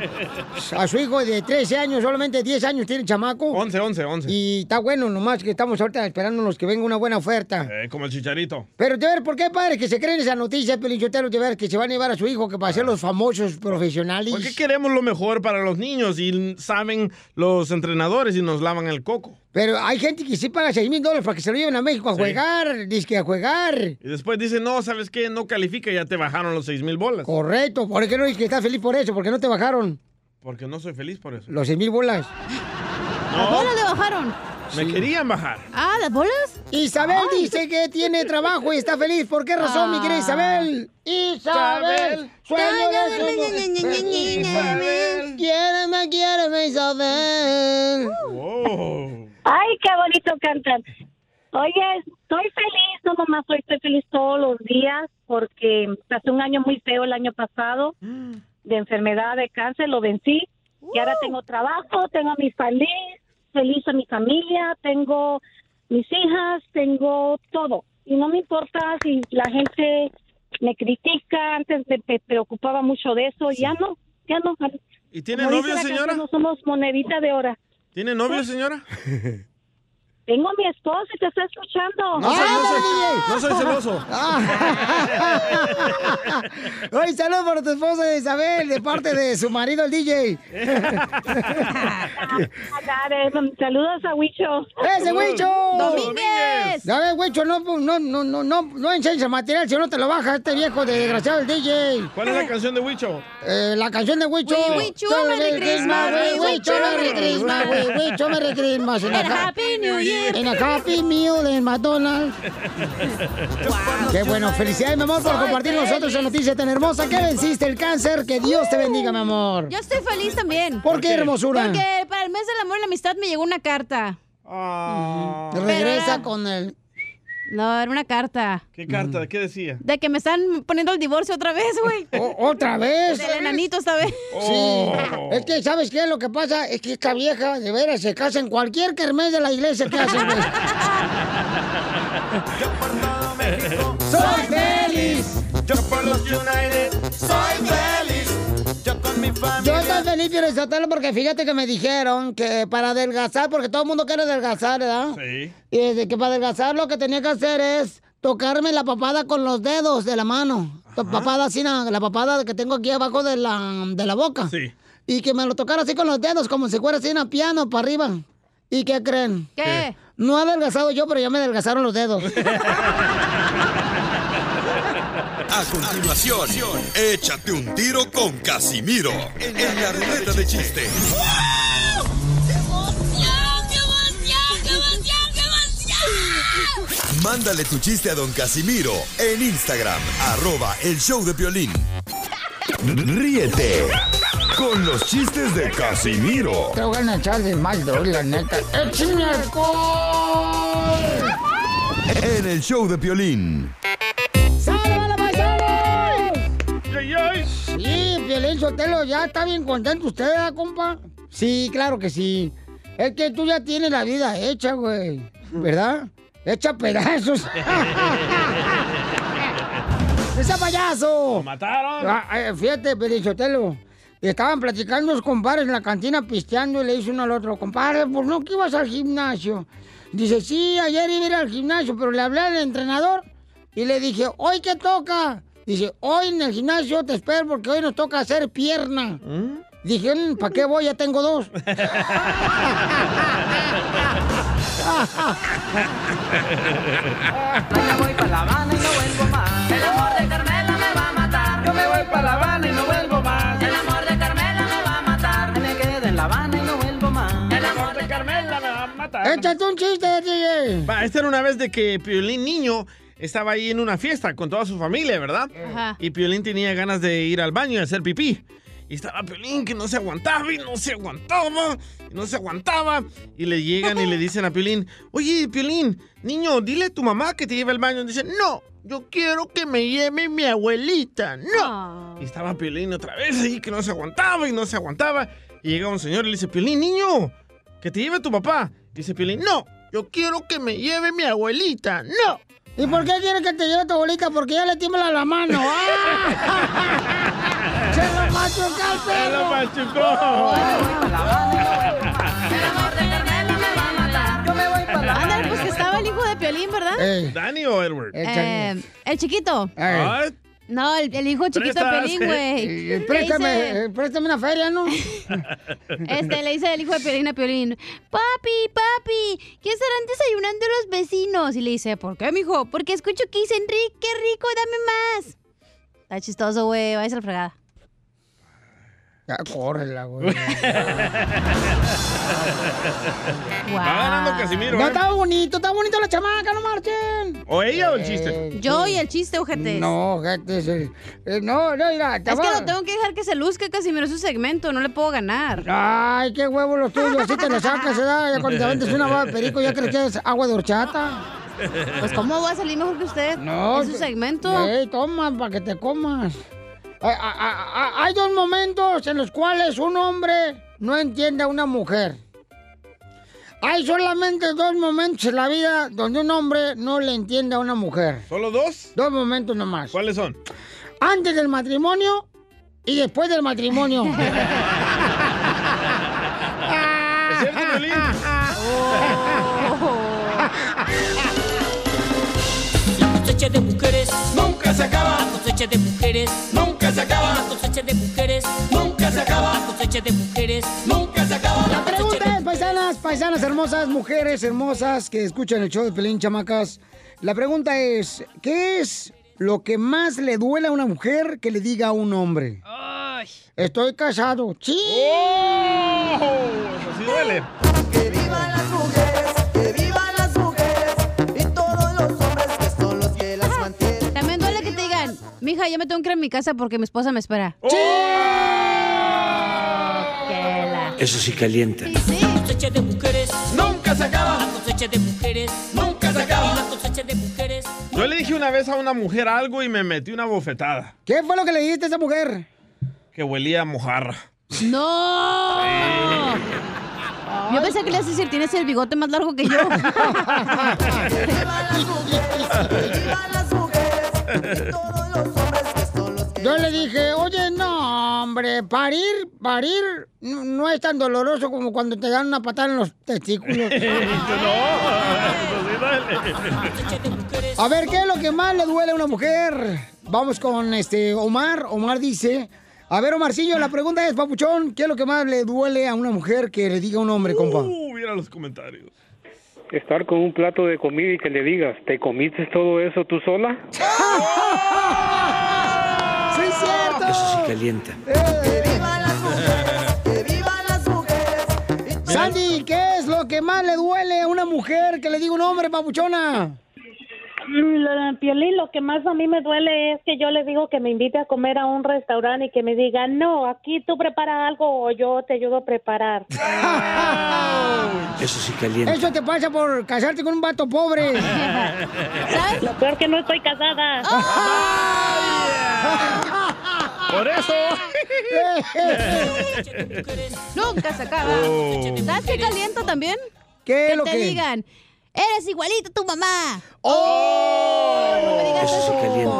A su hijo de 13 años, solamente 10 años tiene el chamaco. 11, 11, 11. Y está bueno, nomás que estamos ahorita esperándonos que venga una buena oferta. Eh, como el chicharito. Pero de ver, ¿por qué padre que se creen esa noticia, Pelichotero, de ver que se van a llevar a su hijo que para ser los famosos profesionales? Porque queremos lo mejor para los niños y saben los entrenadores y nos lavan el coco. Pero hay gente que sí paga 6 mil dólares para que se lo lleven a México a Sí. jugar, dice a jugar. Y después dice, no, ¿sabes qué? No califica, ya te bajaron los seis mil bolas. Correcto, ¿por qué no dices que estás feliz por eso? Porque no te bajaron Porque no soy feliz por eso. los 6 mil bolas. (gasps) ¿Las bolas le bajaron? Me querían bajar. Ah, ¿las bolas? Isabel dice que tiene trabajo y está feliz. ¿Por qué razón, mi querida Isabel? Isabel, sueño. Isabel, quiéreme, quiéreme, Isabel. Ay, qué bonito cantan. Oye, estoy feliz, no nomás hoy estoy feliz todos los días porque pasé un año muy feo el año pasado de enfermedad de cáncer, lo vencí y ahora tengo trabajo, tengo a mi feliz, feliz a mi familia, tengo mis hijas, tengo todo y no me importa si la gente me critica, antes me, preocupaba mucho de eso, ya no, ya no. ¿Y tiene novio, señora? No somos monedita de hora. ¿Tiene novio, señora? (laughs) Tengo a mi esposo y te está escuchando. No soy, no soy, no soy celoso. Oye, saludos para tu esposa Isabel, de parte de su marido, el DJ. Saludos a Huicho. ¡Ese Huicho! Domínguez. Ya ves, Huicho, no, no, no, no, no, no enseñes el material, si no te lo baja este viejo de desgraciado, el DJ. ¿Cuál es la canción de Huicho? Eh, la canción de Huicho. A Merry Christmas, a Merry Christmas, a Merry Christmas. Happy New Year. En a Happy Meal en McDonald's. Qué bueno, felicidades, mi amor, por compartir con nosotros esa noticia tan hermosa. Que venciste el cáncer, que Dios te bendiga, mi amor. Yo estoy feliz también. ¿Por qué, hermosura? Porque para el mes del amor y la amistad me llegó una carta. Regresa con el... No, era una carta. ¿Qué carta? ¿Qué decía? De que me están poniendo el divorcio otra vez, güey. ¿Otra vez? Del enanito esta vez. Sí. Es que, ¿sabes qué? Lo que pasa es que esta vieja, de veras, se casa en cualquier kermés de la iglesia que hacen, güey. Soy feliz. Yo por los United soy feliz. Yo con mi familia. Yo estoy feliz, Pio Sotelo, porque fíjate que me dijeron que para adelgazar, porque todo el mundo quiere adelgazar, ¿verdad? Sí. Y desde que para adelgazar lo que tenía que hacer es tocarme la papada con los dedos de la mano. La papada así, la la papada que tengo aquí abajo de la, de la boca. Sí. Y que me lo tocara así con los dedos, como si fuera así una piano para arriba. ¿Y qué creen? ¿Qué? No he adelgazado yo, pero ya me adelgazaron los dedos. (laughs) A continuación, échate un tiro con Casimiro en la ruleta de chiste. Mándale tu chiste a don Casimiro en Instagram, arroba el show de violín. Ríete con los chistes de Casimiro Te voy a echar de mal, la neta. ¡Échame alcohol! en el show de violín. Piolín Sotelo, ya está bien contento usted, ¿verdad, compa? Sí, claro que sí. Es que tú ya tienes la vida hecha, güey. ¿Verdad? Hecha pedazos. (laughs) ¡Ese payaso! ¡Lo mataron! Ah, eh, fíjate, Piolín Sotelo. Estaban platicando los compadres en la cantina pisteando y le dice uno al otro, compadre, ¿por no que ibas al gimnasio? Dice, sí, ayer iba a ir al gimnasio, pero le hablé al entrenador y le dije, ¿hoy qué toca? Dice, hoy en el gimnasio te espero porque hoy nos toca hacer pierna. Dije, ¿para qué voy? Ya tengo dos. (laughs) Me voy para La Habana y no vuelvo más. El amor de Carmela me va a matar. Yo me voy para La Habana y no vuelvo más. El amor de Carmela me va a matar. Me quedo en La Habana y no vuelvo más. El amor de Carmela me va a matar. Échate un chiste, DJ. Va, esta era una vez de que Piolín niño estaba ahí en una fiesta con toda su familia, ¿verdad? Ajá. Y Piolín tenía ganas de ir al baño y hacer pipí. Y estaba Piolín que no se aguantaba y no se aguantaba y no se aguantaba. Y le llegan y le (laughs) dicen a Piolín, oye, Piolín, niño, dile a tu mamá que te lleve al baño. Y dice, no, yo quiero que me lleve mi abuelita, no. Y estaba Piolín otra vez ahí que no se aguantaba y no se aguantaba. Y llega un señor y le dice, Piolín, niño, que te lleve tu papá. Dice Piolín, no, yo quiero que me lleve mi abuelita, no. ¿Y por qué quiere que te lleve tu abuelita? Porque ya le tiembla la mano. (laughs) ¡Ah! ¡Se lo machucó el ¡Se lo perro! Yo me voy para La Habana. Ándale, pues que estaba el hijo de Piolín, ¿verdad? Eh, ¿Dani o Edward? Eh, el chiquito. eh. No, el, el hijo chiquito de. Pelín, güey. Eh, Préstame, dice- eh, préstame una feria, ¿no? (laughs) Este, le dice el hijo de Piolín a Piolín, papi, papi, ¿qué estarán desayunando los vecinos? Y le dice, ¿por qué, mijo? Porque escucho que dicen, Rick, qué rico, dame más. Está chistoso, güey, váyase a la fregada. Ya, córrela, güey. (laughs) Va ganando Casimiro, No, ¿eh? está bonito, está bonito la chamaca, no marchen. ¿O ella o el chiste? Yo y el chiste, ojete. No, ojete, eh, eh, no, no, mira, Es que lo tengo que dejar que se luzca, Casimiro, es su segmento, no le puedo ganar. Ay, qué huevo los tuyos, así te lo sacas, ¿verdad? Ya cuando te aventas una baba de perico, ya crees que es agua de horchata. Pues, ¿cómo va a salir mejor que usted? No. Es su segmento. Ey, toma, para que te comas. Hay, dos momentos en los cuales un hombre no entiende a una mujer. Hay solamente dos momentos en la vida donde un hombre no le entiende a una mujer. ¿Solo dos? Dos momentos nomás. ¿Cuáles son? Antes del matrimonio y después del matrimonio. (laughs) cosecha de mujeres nunca se acaba. La cosecha de mujeres nunca se acaba. La cosecha de mujeres nunca se acaba. La pregunta es, paisanas, paisanas hermosas, mujeres hermosas que escuchan el show de Pelín Chamacas. La pregunta es, ¿qué es lo que más le duele a una mujer que le diga a un hombre? Estoy casado. ¡Sí! Eso sí duele. Mija, ya me tengo que ir a mi casa porque mi esposa me espera. Eso sí calienta. La cosecha de mujeres nunca se acaba. La cosecha de mujeres nunca se acaba. La cosecha de mujeres Yo le dije una vez a una mujer algo y me metí una bofetada. ¿Qué fue lo que le dijiste a esa mujer? Que huelía a mojarra. ¡No! Yo pensé que le ibas a decir, tienes el bigote más largo que yo. (laughs) (laughs) Yo le dije, oye, no, hombre, parir, parir no, no es tan doloroso como cuando te dan una patada en los testículos. (laughs) A ver, ¿qué es lo que más le duele a una mujer? Vamos con este Omar. Omar dice, a ver, Omarcillo, la pregunta es, papuchón, ¿qué es lo que más le duele a una mujer que le diga a un hombre, compa? Uh, mira los comentarios. Estar con un plato de comida y que le digas, ¿te comiste todo eso tú sola? (laughs) ¡Sí, es cierto! Eso sí calienta. Sandy, ¿qué es lo que más le duele a una mujer que le diga un hombre, papuchona? Mm, lo- Piolín, lo que más a mí me duele es que yo le digo que me invite a comer a un restaurante y que me diga, no, aquí tú prepara algo o yo te ayudo a preparar. (laughs) Eso sí calienta. Eso te pasa por casarte con un vato pobre. (laughs) ¿Sabes? Lo peor que no estoy casada. (laughs) Por eso. Nunca se acaba. Oh. ¿Sabes qué calienta también? ¿Qué que lo te que? digan, eres igualito a tu mamá. ¡Oh! No me digas Eso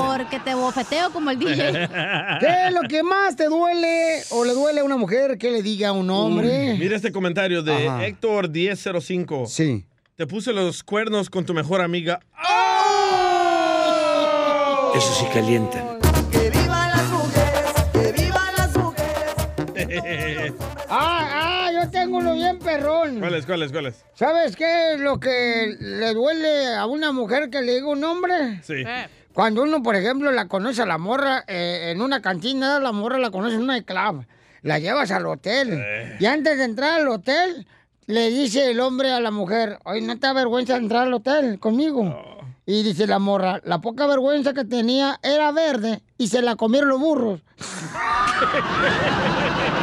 porque te bofeteo como el DJ. (laughs) ¿Qué es lo que más te duele o le duele a una mujer que le diga a un hombre? Uy, mira este comentario de Ajá. Héctor 1005. Sí. Te puse los cuernos con tu mejor amiga. Eso sí calienta. Ah, ah, yo tengo uno bien perrón. ¿Cuáles, cuáles, cuáles? ¿Sabes qué es lo que le duele a una mujer que le diga un hombre? Sí. Cuando uno, por ejemplo, la conoce a la morra eh, en una cantina, la morra la conoce en una club, la llevas al hotel y antes de entrar al hotel le dice el hombre a la mujer, oye, ¿no te da vergüenza entrar al hotel conmigo? Y dice la morra, la poca vergüenza que tenía era verde y se la comieron los burros. (laughs)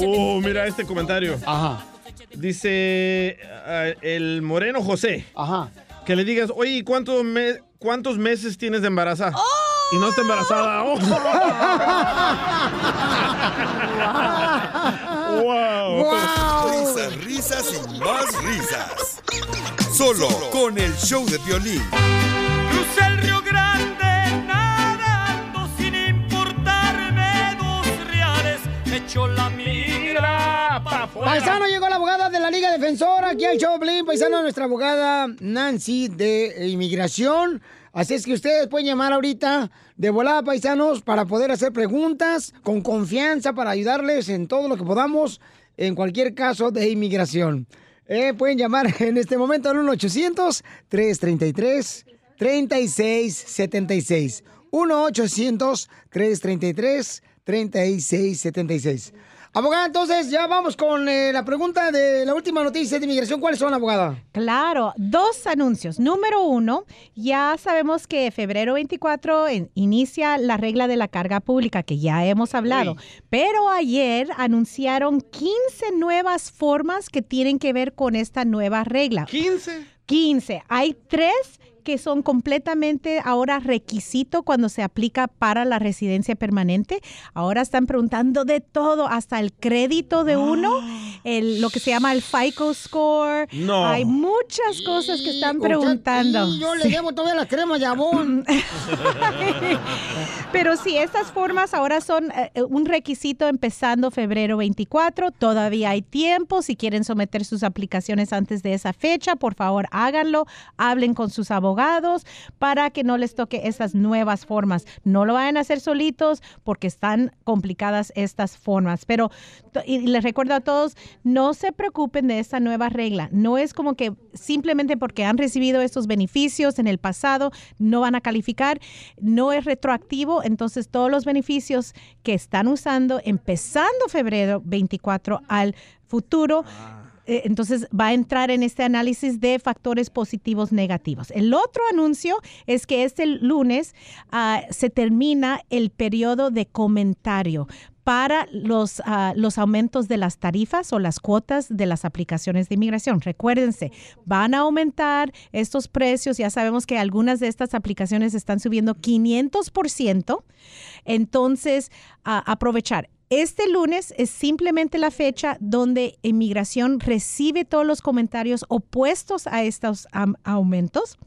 Oh, mira este comentario. Ajá. Dice ah, el moreno José. Ajá. Que le digas, oye, ¿y ¿cuántos, me- ¿cuántos meses tienes de embarazada? Y no está embarazada. (laughs) Oh. wow. Risas, risas y más risas. Solo con el show de violín. Crucé el Río Grande nadando sin importarme dos reales. Me echó la migra pa' Paisano llegó la abogada de la Liga Defensora aquí al Choplin. Paisano, nuestra abogada Nancy de Inmigración. Así es que ustedes pueden llamar ahorita de volada, paisanos, para poder hacer preguntas con confianza para ayudarles en todo lo que podamos en cualquier caso de inmigración. Eh, pueden llamar (laughs) en este momento al 1-800-333-3676. 1-800-333-3676. Abogada, entonces ya vamos con eh, la pregunta de la última noticia de inmigración. ¿Cuáles son, abogada? Claro, dos anuncios. Número uno, ya sabemos que febrero 24 en- inicia la regla de la carga pública, que ya hemos hablado. Pero ayer anunciaron 15 nuevas formas que tienen que ver con esta nueva regla. ¿15? 15. Hay tres que son completamente ahora requisito cuando se aplica para la residencia permanente. Ahora están preguntando de todo, hasta el crédito de uno, el, lo que se llama el FICO score. No. Hay muchas cosas que están Usted- preguntando. y yo le Sí. debo todavía la crema de. (laughs) Pero sí, estas formas ahora son eh, un requisito empezando febrero 24. Todavía hay tiempo. Si quieren someter sus aplicaciones antes de esa fecha, por favor háganlo. Hablen con sus abogados para que no les toque esas nuevas formas. No lo vayan a hacer solitos porque están complicadas estas formas. Pero y les recuerdo a todos, no se preocupen de esta nueva regla. No es como que simplemente porque han recibido estos beneficios en el pasado no van a calificar. No es retroactivo. Entonces todos los beneficios que están usando empezando febrero 24 al futuro eh, entonces va a entrar en este análisis de factores positivos negativos. El otro anuncio es que este lunes ah, se termina el periodo de comentario para los, ah, los aumentos de las tarifas o las cuotas de las aplicaciones de inmigración. Recuérdense, van a aumentar estos precios. Ya sabemos que algunas de estas aplicaciones están subiendo 500%. Entonces, aprovechar. Este lunes es simplemente la fecha donde inmigración recibe todos los comentarios opuestos a estos aumentos.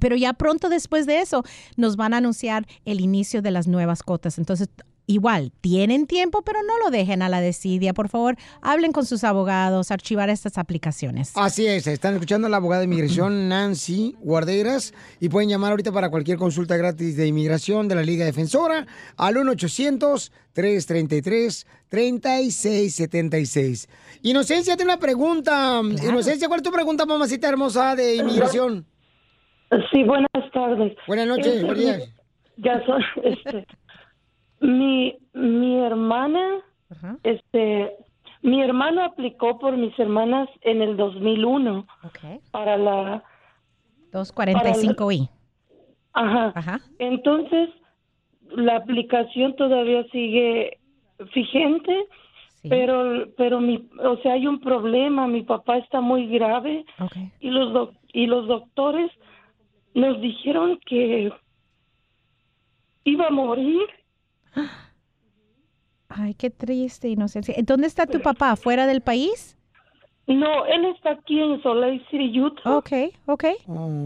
Pero ya pronto después de eso nos van a anunciar el inicio de las nuevas cuotas. Entonces, igual, tienen tiempo, pero no lo dejen a la desidia. Por favor, hablen con sus abogados, archivar estas aplicaciones. Así es, están escuchando a la abogada de inmigración (clears throat) Nancy Guarderas y pueden llamar ahorita para cualquier consulta gratis de inmigración de la Liga Defensora al 1-800-333-3676. Inocencia tiene una pregunta. Inocencia, ¿cuál es tu pregunta, mamacita hermosa de inmigración? Sí, buenas tardes. Buenas noches, Este, buenos días. Ya son, este, mi, mi hermana, este, mi hermana aplicó por mis hermanas en el 2001 para la 245i. Ajá. Entonces, la aplicación todavía sigue vigente, pero pero mi, o sea, hay un problema, mi papá está muy grave y los doc- y los doctores nos dijeron que iba a morir. Ay, qué triste, inocencia. ¿Dónde está tu papá? ¿Fuera del país? No, él está aquí en Salt Lake City, Utah. Ok, ok.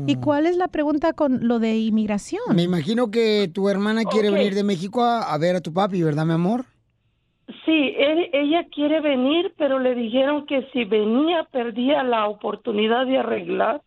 ¿Y cuál es la pregunta con lo de inmigración? Me imagino que tu hermana quiere venir de México a, a ver a tu papi, ¿verdad, mi amor? Sí, él- ella quiere venir, pero le dijeron que si venía perdía la oportunidad de arreglar.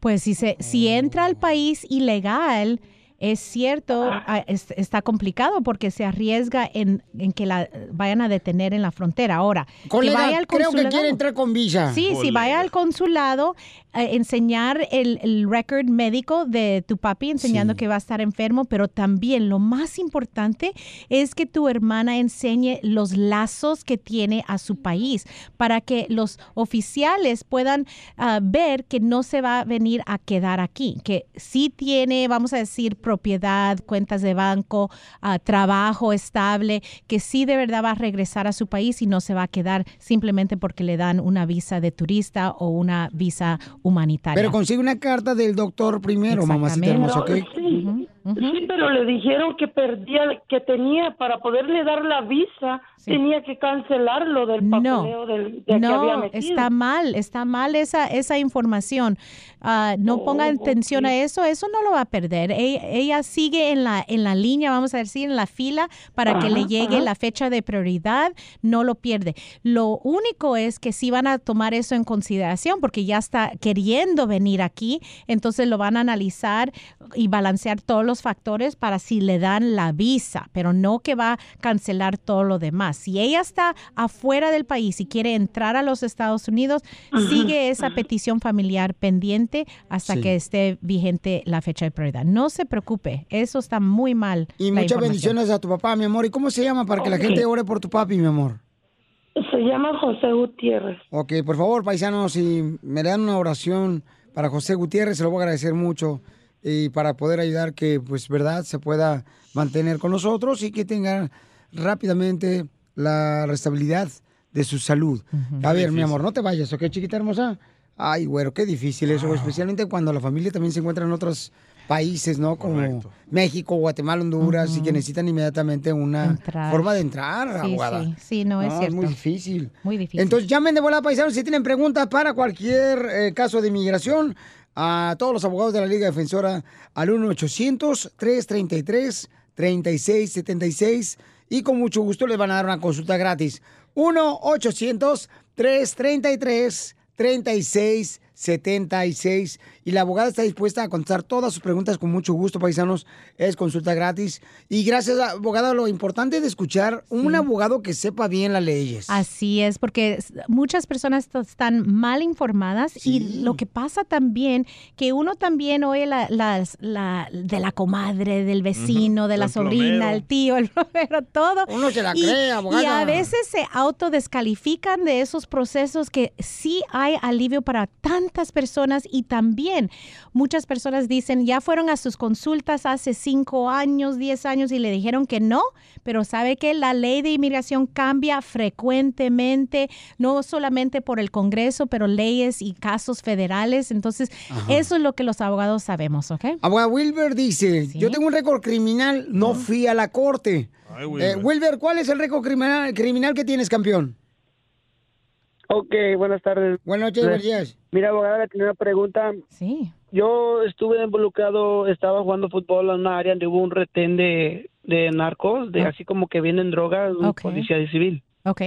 Pues si, se, si entra al país ilegal, es cierto, ah, es- está complicado porque se arriesga en, en que la vayan a detener en la frontera. Ahora, Colega, que vaya al creo que consulado. quiere entrar con visa. Sí, si vaya al consulado, eh, enseñar el, el record médico de tu papi, enseñando que va a estar enfermo, pero también lo más importante es que tu hermana enseñe los lazos que tiene a su país para que los oficiales puedan ah, ver que no se va a venir a quedar aquí, que sí tiene, vamos a decir, propiedad, cuentas de banco, ah, trabajo estable, que sí de verdad va a regresar a su país y no se va a quedar simplemente porque le dan una visa de turista o una visa humanitaria. Pero consigue una carta del doctor primero, mamacita hermosa, ¿ok? Sí, Sí, pero le dijeron que perdía, que tenía, para poderle dar la visa, tenía que cancelarlo del papeleo del, de que había No, metido. está mal, está mal esa, esa información. Ah, no Oh, pongan atención a eso, eso no lo va a perder. Ella, ella sigue en la, en la línea, vamos a decir, en la fila para que le llegue ajá. la fecha de prioridad, no lo pierde. Lo único es que sí van a tomar eso en consideración porque ya está queriendo venir aquí, entonces lo van a analizar y balancear todos los factores para si le dan la visa, pero no que va a cancelar todo lo demás. Si ella está afuera del país y quiere entrar a los Estados Unidos, Ajá, sigue esa petición familiar pendiente hasta Sí. que esté vigente la fecha de prioridad. No se preocupe, eso está muy mal. Y muchas bendiciones a tu papá, mi amor. ¿Y cómo se llama para que la gente ore por tu papi, mi amor? Se llama José Gutiérrez. Ok, por favor, paisanos, si me dan una oración para José Gutiérrez, se lo voy a agradecer mucho. Y para poder ayudar que, pues, verdad, se pueda mantener con nosotros y que tenga rápidamente la restabilidad de su salud. A ver, mi amor, no te vayas, ¿ok, chiquita hermosa? Ay, güero, qué difícil eso, especialmente cuando la familia también se encuentra en otros países, ¿no? Como México, Guatemala, Honduras, y que necesitan inmediatamente una Entrar. forma de entrar, Sí, sí, sí, no, es cierto. muy difícil. Muy difícil. Entonces llamen de volada paisanos si tienen preguntas para cualquier eh, caso de inmigración a todos los abogados de la Liga Defensora al 1-800-333-3676 y con mucho gusto les van a dar una consulta gratis. 1-800-333-3676 y la abogada está dispuesta a contestar todas sus preguntas con mucho gusto, paisanos. Es consulta gratis. Y gracias, abogada, lo importante de escuchar un abogado que sepa bien las leyes. Así es, porque muchas personas están mal informadas y lo que pasa también, que uno también oye la, de la comadre, del vecino, de la sobrina, plomero. el tío, el plomero, (laughs) todo. Uno se la y, cree, y abogada. a veces se autodescalifican de esos procesos que sí hay alivio para tantas personas y también muchas personas dicen, ya fueron a sus consultas hace cinco años, diez años y le dijeron que no, pero sabe que la ley de inmigración cambia frecuentemente, no solamente por el Congreso, pero leyes y casos federales. Entonces, Ajá. eso es lo que los abogados sabemos, ¿ok? Abogada Wilber dice, yo tengo un récord criminal, no fui a la corte. Ay, Eh, Wilber, ¿cuál es el récord criminal, criminal que tienes, campeón? Ok, buenas tardes. Buenas noches, buenos días. Mira, abogada, tenía una pregunta. Sí. Yo estuve involucrado, estaba jugando fútbol en una área donde hubo un retén de, de narcos, de así como que vienen drogas, un Ok. policía de civil. Ok.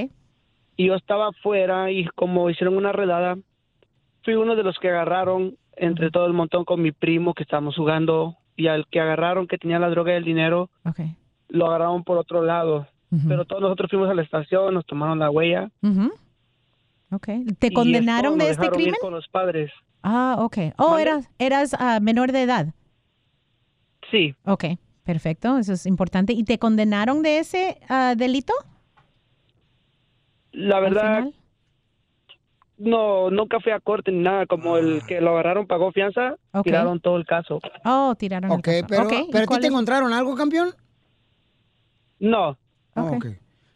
Y yo estaba afuera y como hicieron una redada, fui uno de los que agarraron entre todo el montón con mi primo que estábamos jugando y al que agarraron que tenía la droga y el dinero, Ok. lo agarraron por otro lado. Pero todos nosotros fuimos a la estación, nos tomaron la huella. Ujú. Ok. ¿Te y condenaron esto, de este ir crimen? con los padres. Ah, ok. Oh, eras, eras ah, menor de edad. Sí. Ok, perfecto, eso es importante. ¿Y te condenaron de ese ah, delito? La verdad, no, nunca fui a corte ni nada. Como el que lo agarraron pagó fianza, tiraron todo el caso. Oh, tiraron el Ok, caso. pero, Ok, ¿y ¿pero a ti cuál te es? encontraron algo, campeón? No. Ah, ok.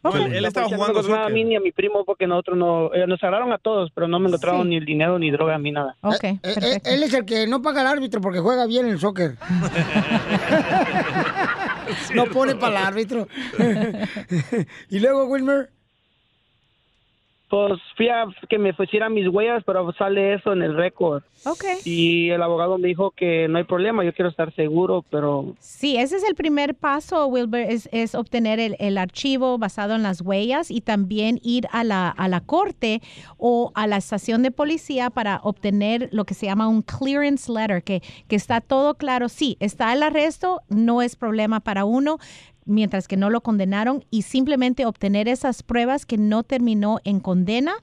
No, Él, estaba jugando no a mí ni a mi primo porque nosotros no, eh, nos agarraron a todos, pero no me encontraron Sí. ni el dinero, ni droga, ni nada. Ok, Eh, eh, él es el que no paga el árbitro porque juega bien el soccer. (laughs) no pone para el árbitro. (laughs) y luego, Wilmer. Pues fui a que me pusieran mis huellas, pero sale eso en el récord. Ok. Y el abogado me dijo que no hay problema, yo quiero estar seguro, pero Sí, ese es el primer paso, Wilber, es, es obtener el, el archivo basado en las huellas y también ir a la, a la corte o a la estación de policía para obtener lo que se llama un clearance letter, que, que está todo claro. Sí, está el arresto, no es problema para uno mientras que no lo condenaron y simplemente obtener esas pruebas que no terminó en condena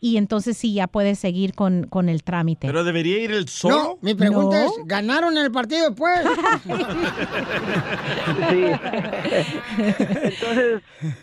y entonces sí ya puede seguir con, con el trámite. Pero debería ir el solo. No, mi pregunta No. es, ¿ganaron el partido después? (laughs) (laughs) sí. Entonces,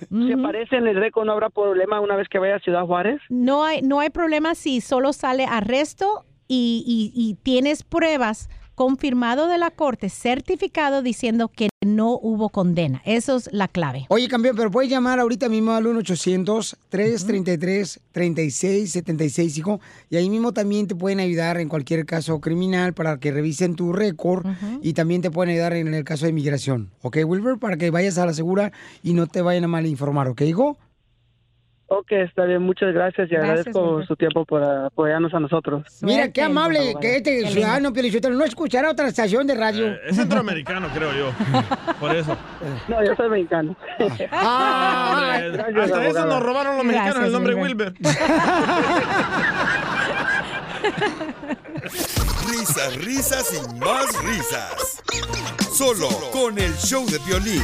si aparece en el récord, ¿no habrá problema una vez que vaya a Ciudad Juárez? No hay, no hay problema si solo sale arresto y, y- y tienes pruebas confirmado de la corte, certificado diciendo que no hubo condena. Eso es la clave. Oye, campeón, pero puedes llamar ahorita mismo al 1-800-333-3676, hijo. Y ahí mismo también te pueden ayudar en cualquier caso criminal para que revisen tu récord. Y también te pueden ayudar en el caso de inmigración. ¿Ok, Wilber? Para que vayas a la segura y no te vayan a mal informar. ¿Ok, hijo? Ok, está bien, muchas gracias y Gracias, agradezco su tiempo por apoyarnos a nosotros. Mira, qué amable que este ciudadano Pielichotelo no escuchará otra estación de radio. Eh, Es centroamericano, creo yo. (laughs) Por eso. No, yo soy mexicano. Ah, Gracias, hasta eso nos robaron los mexicanos Gracias, el nombre. Wilber. (laughs) Risas, risas y más risas. Solo con el show de violín.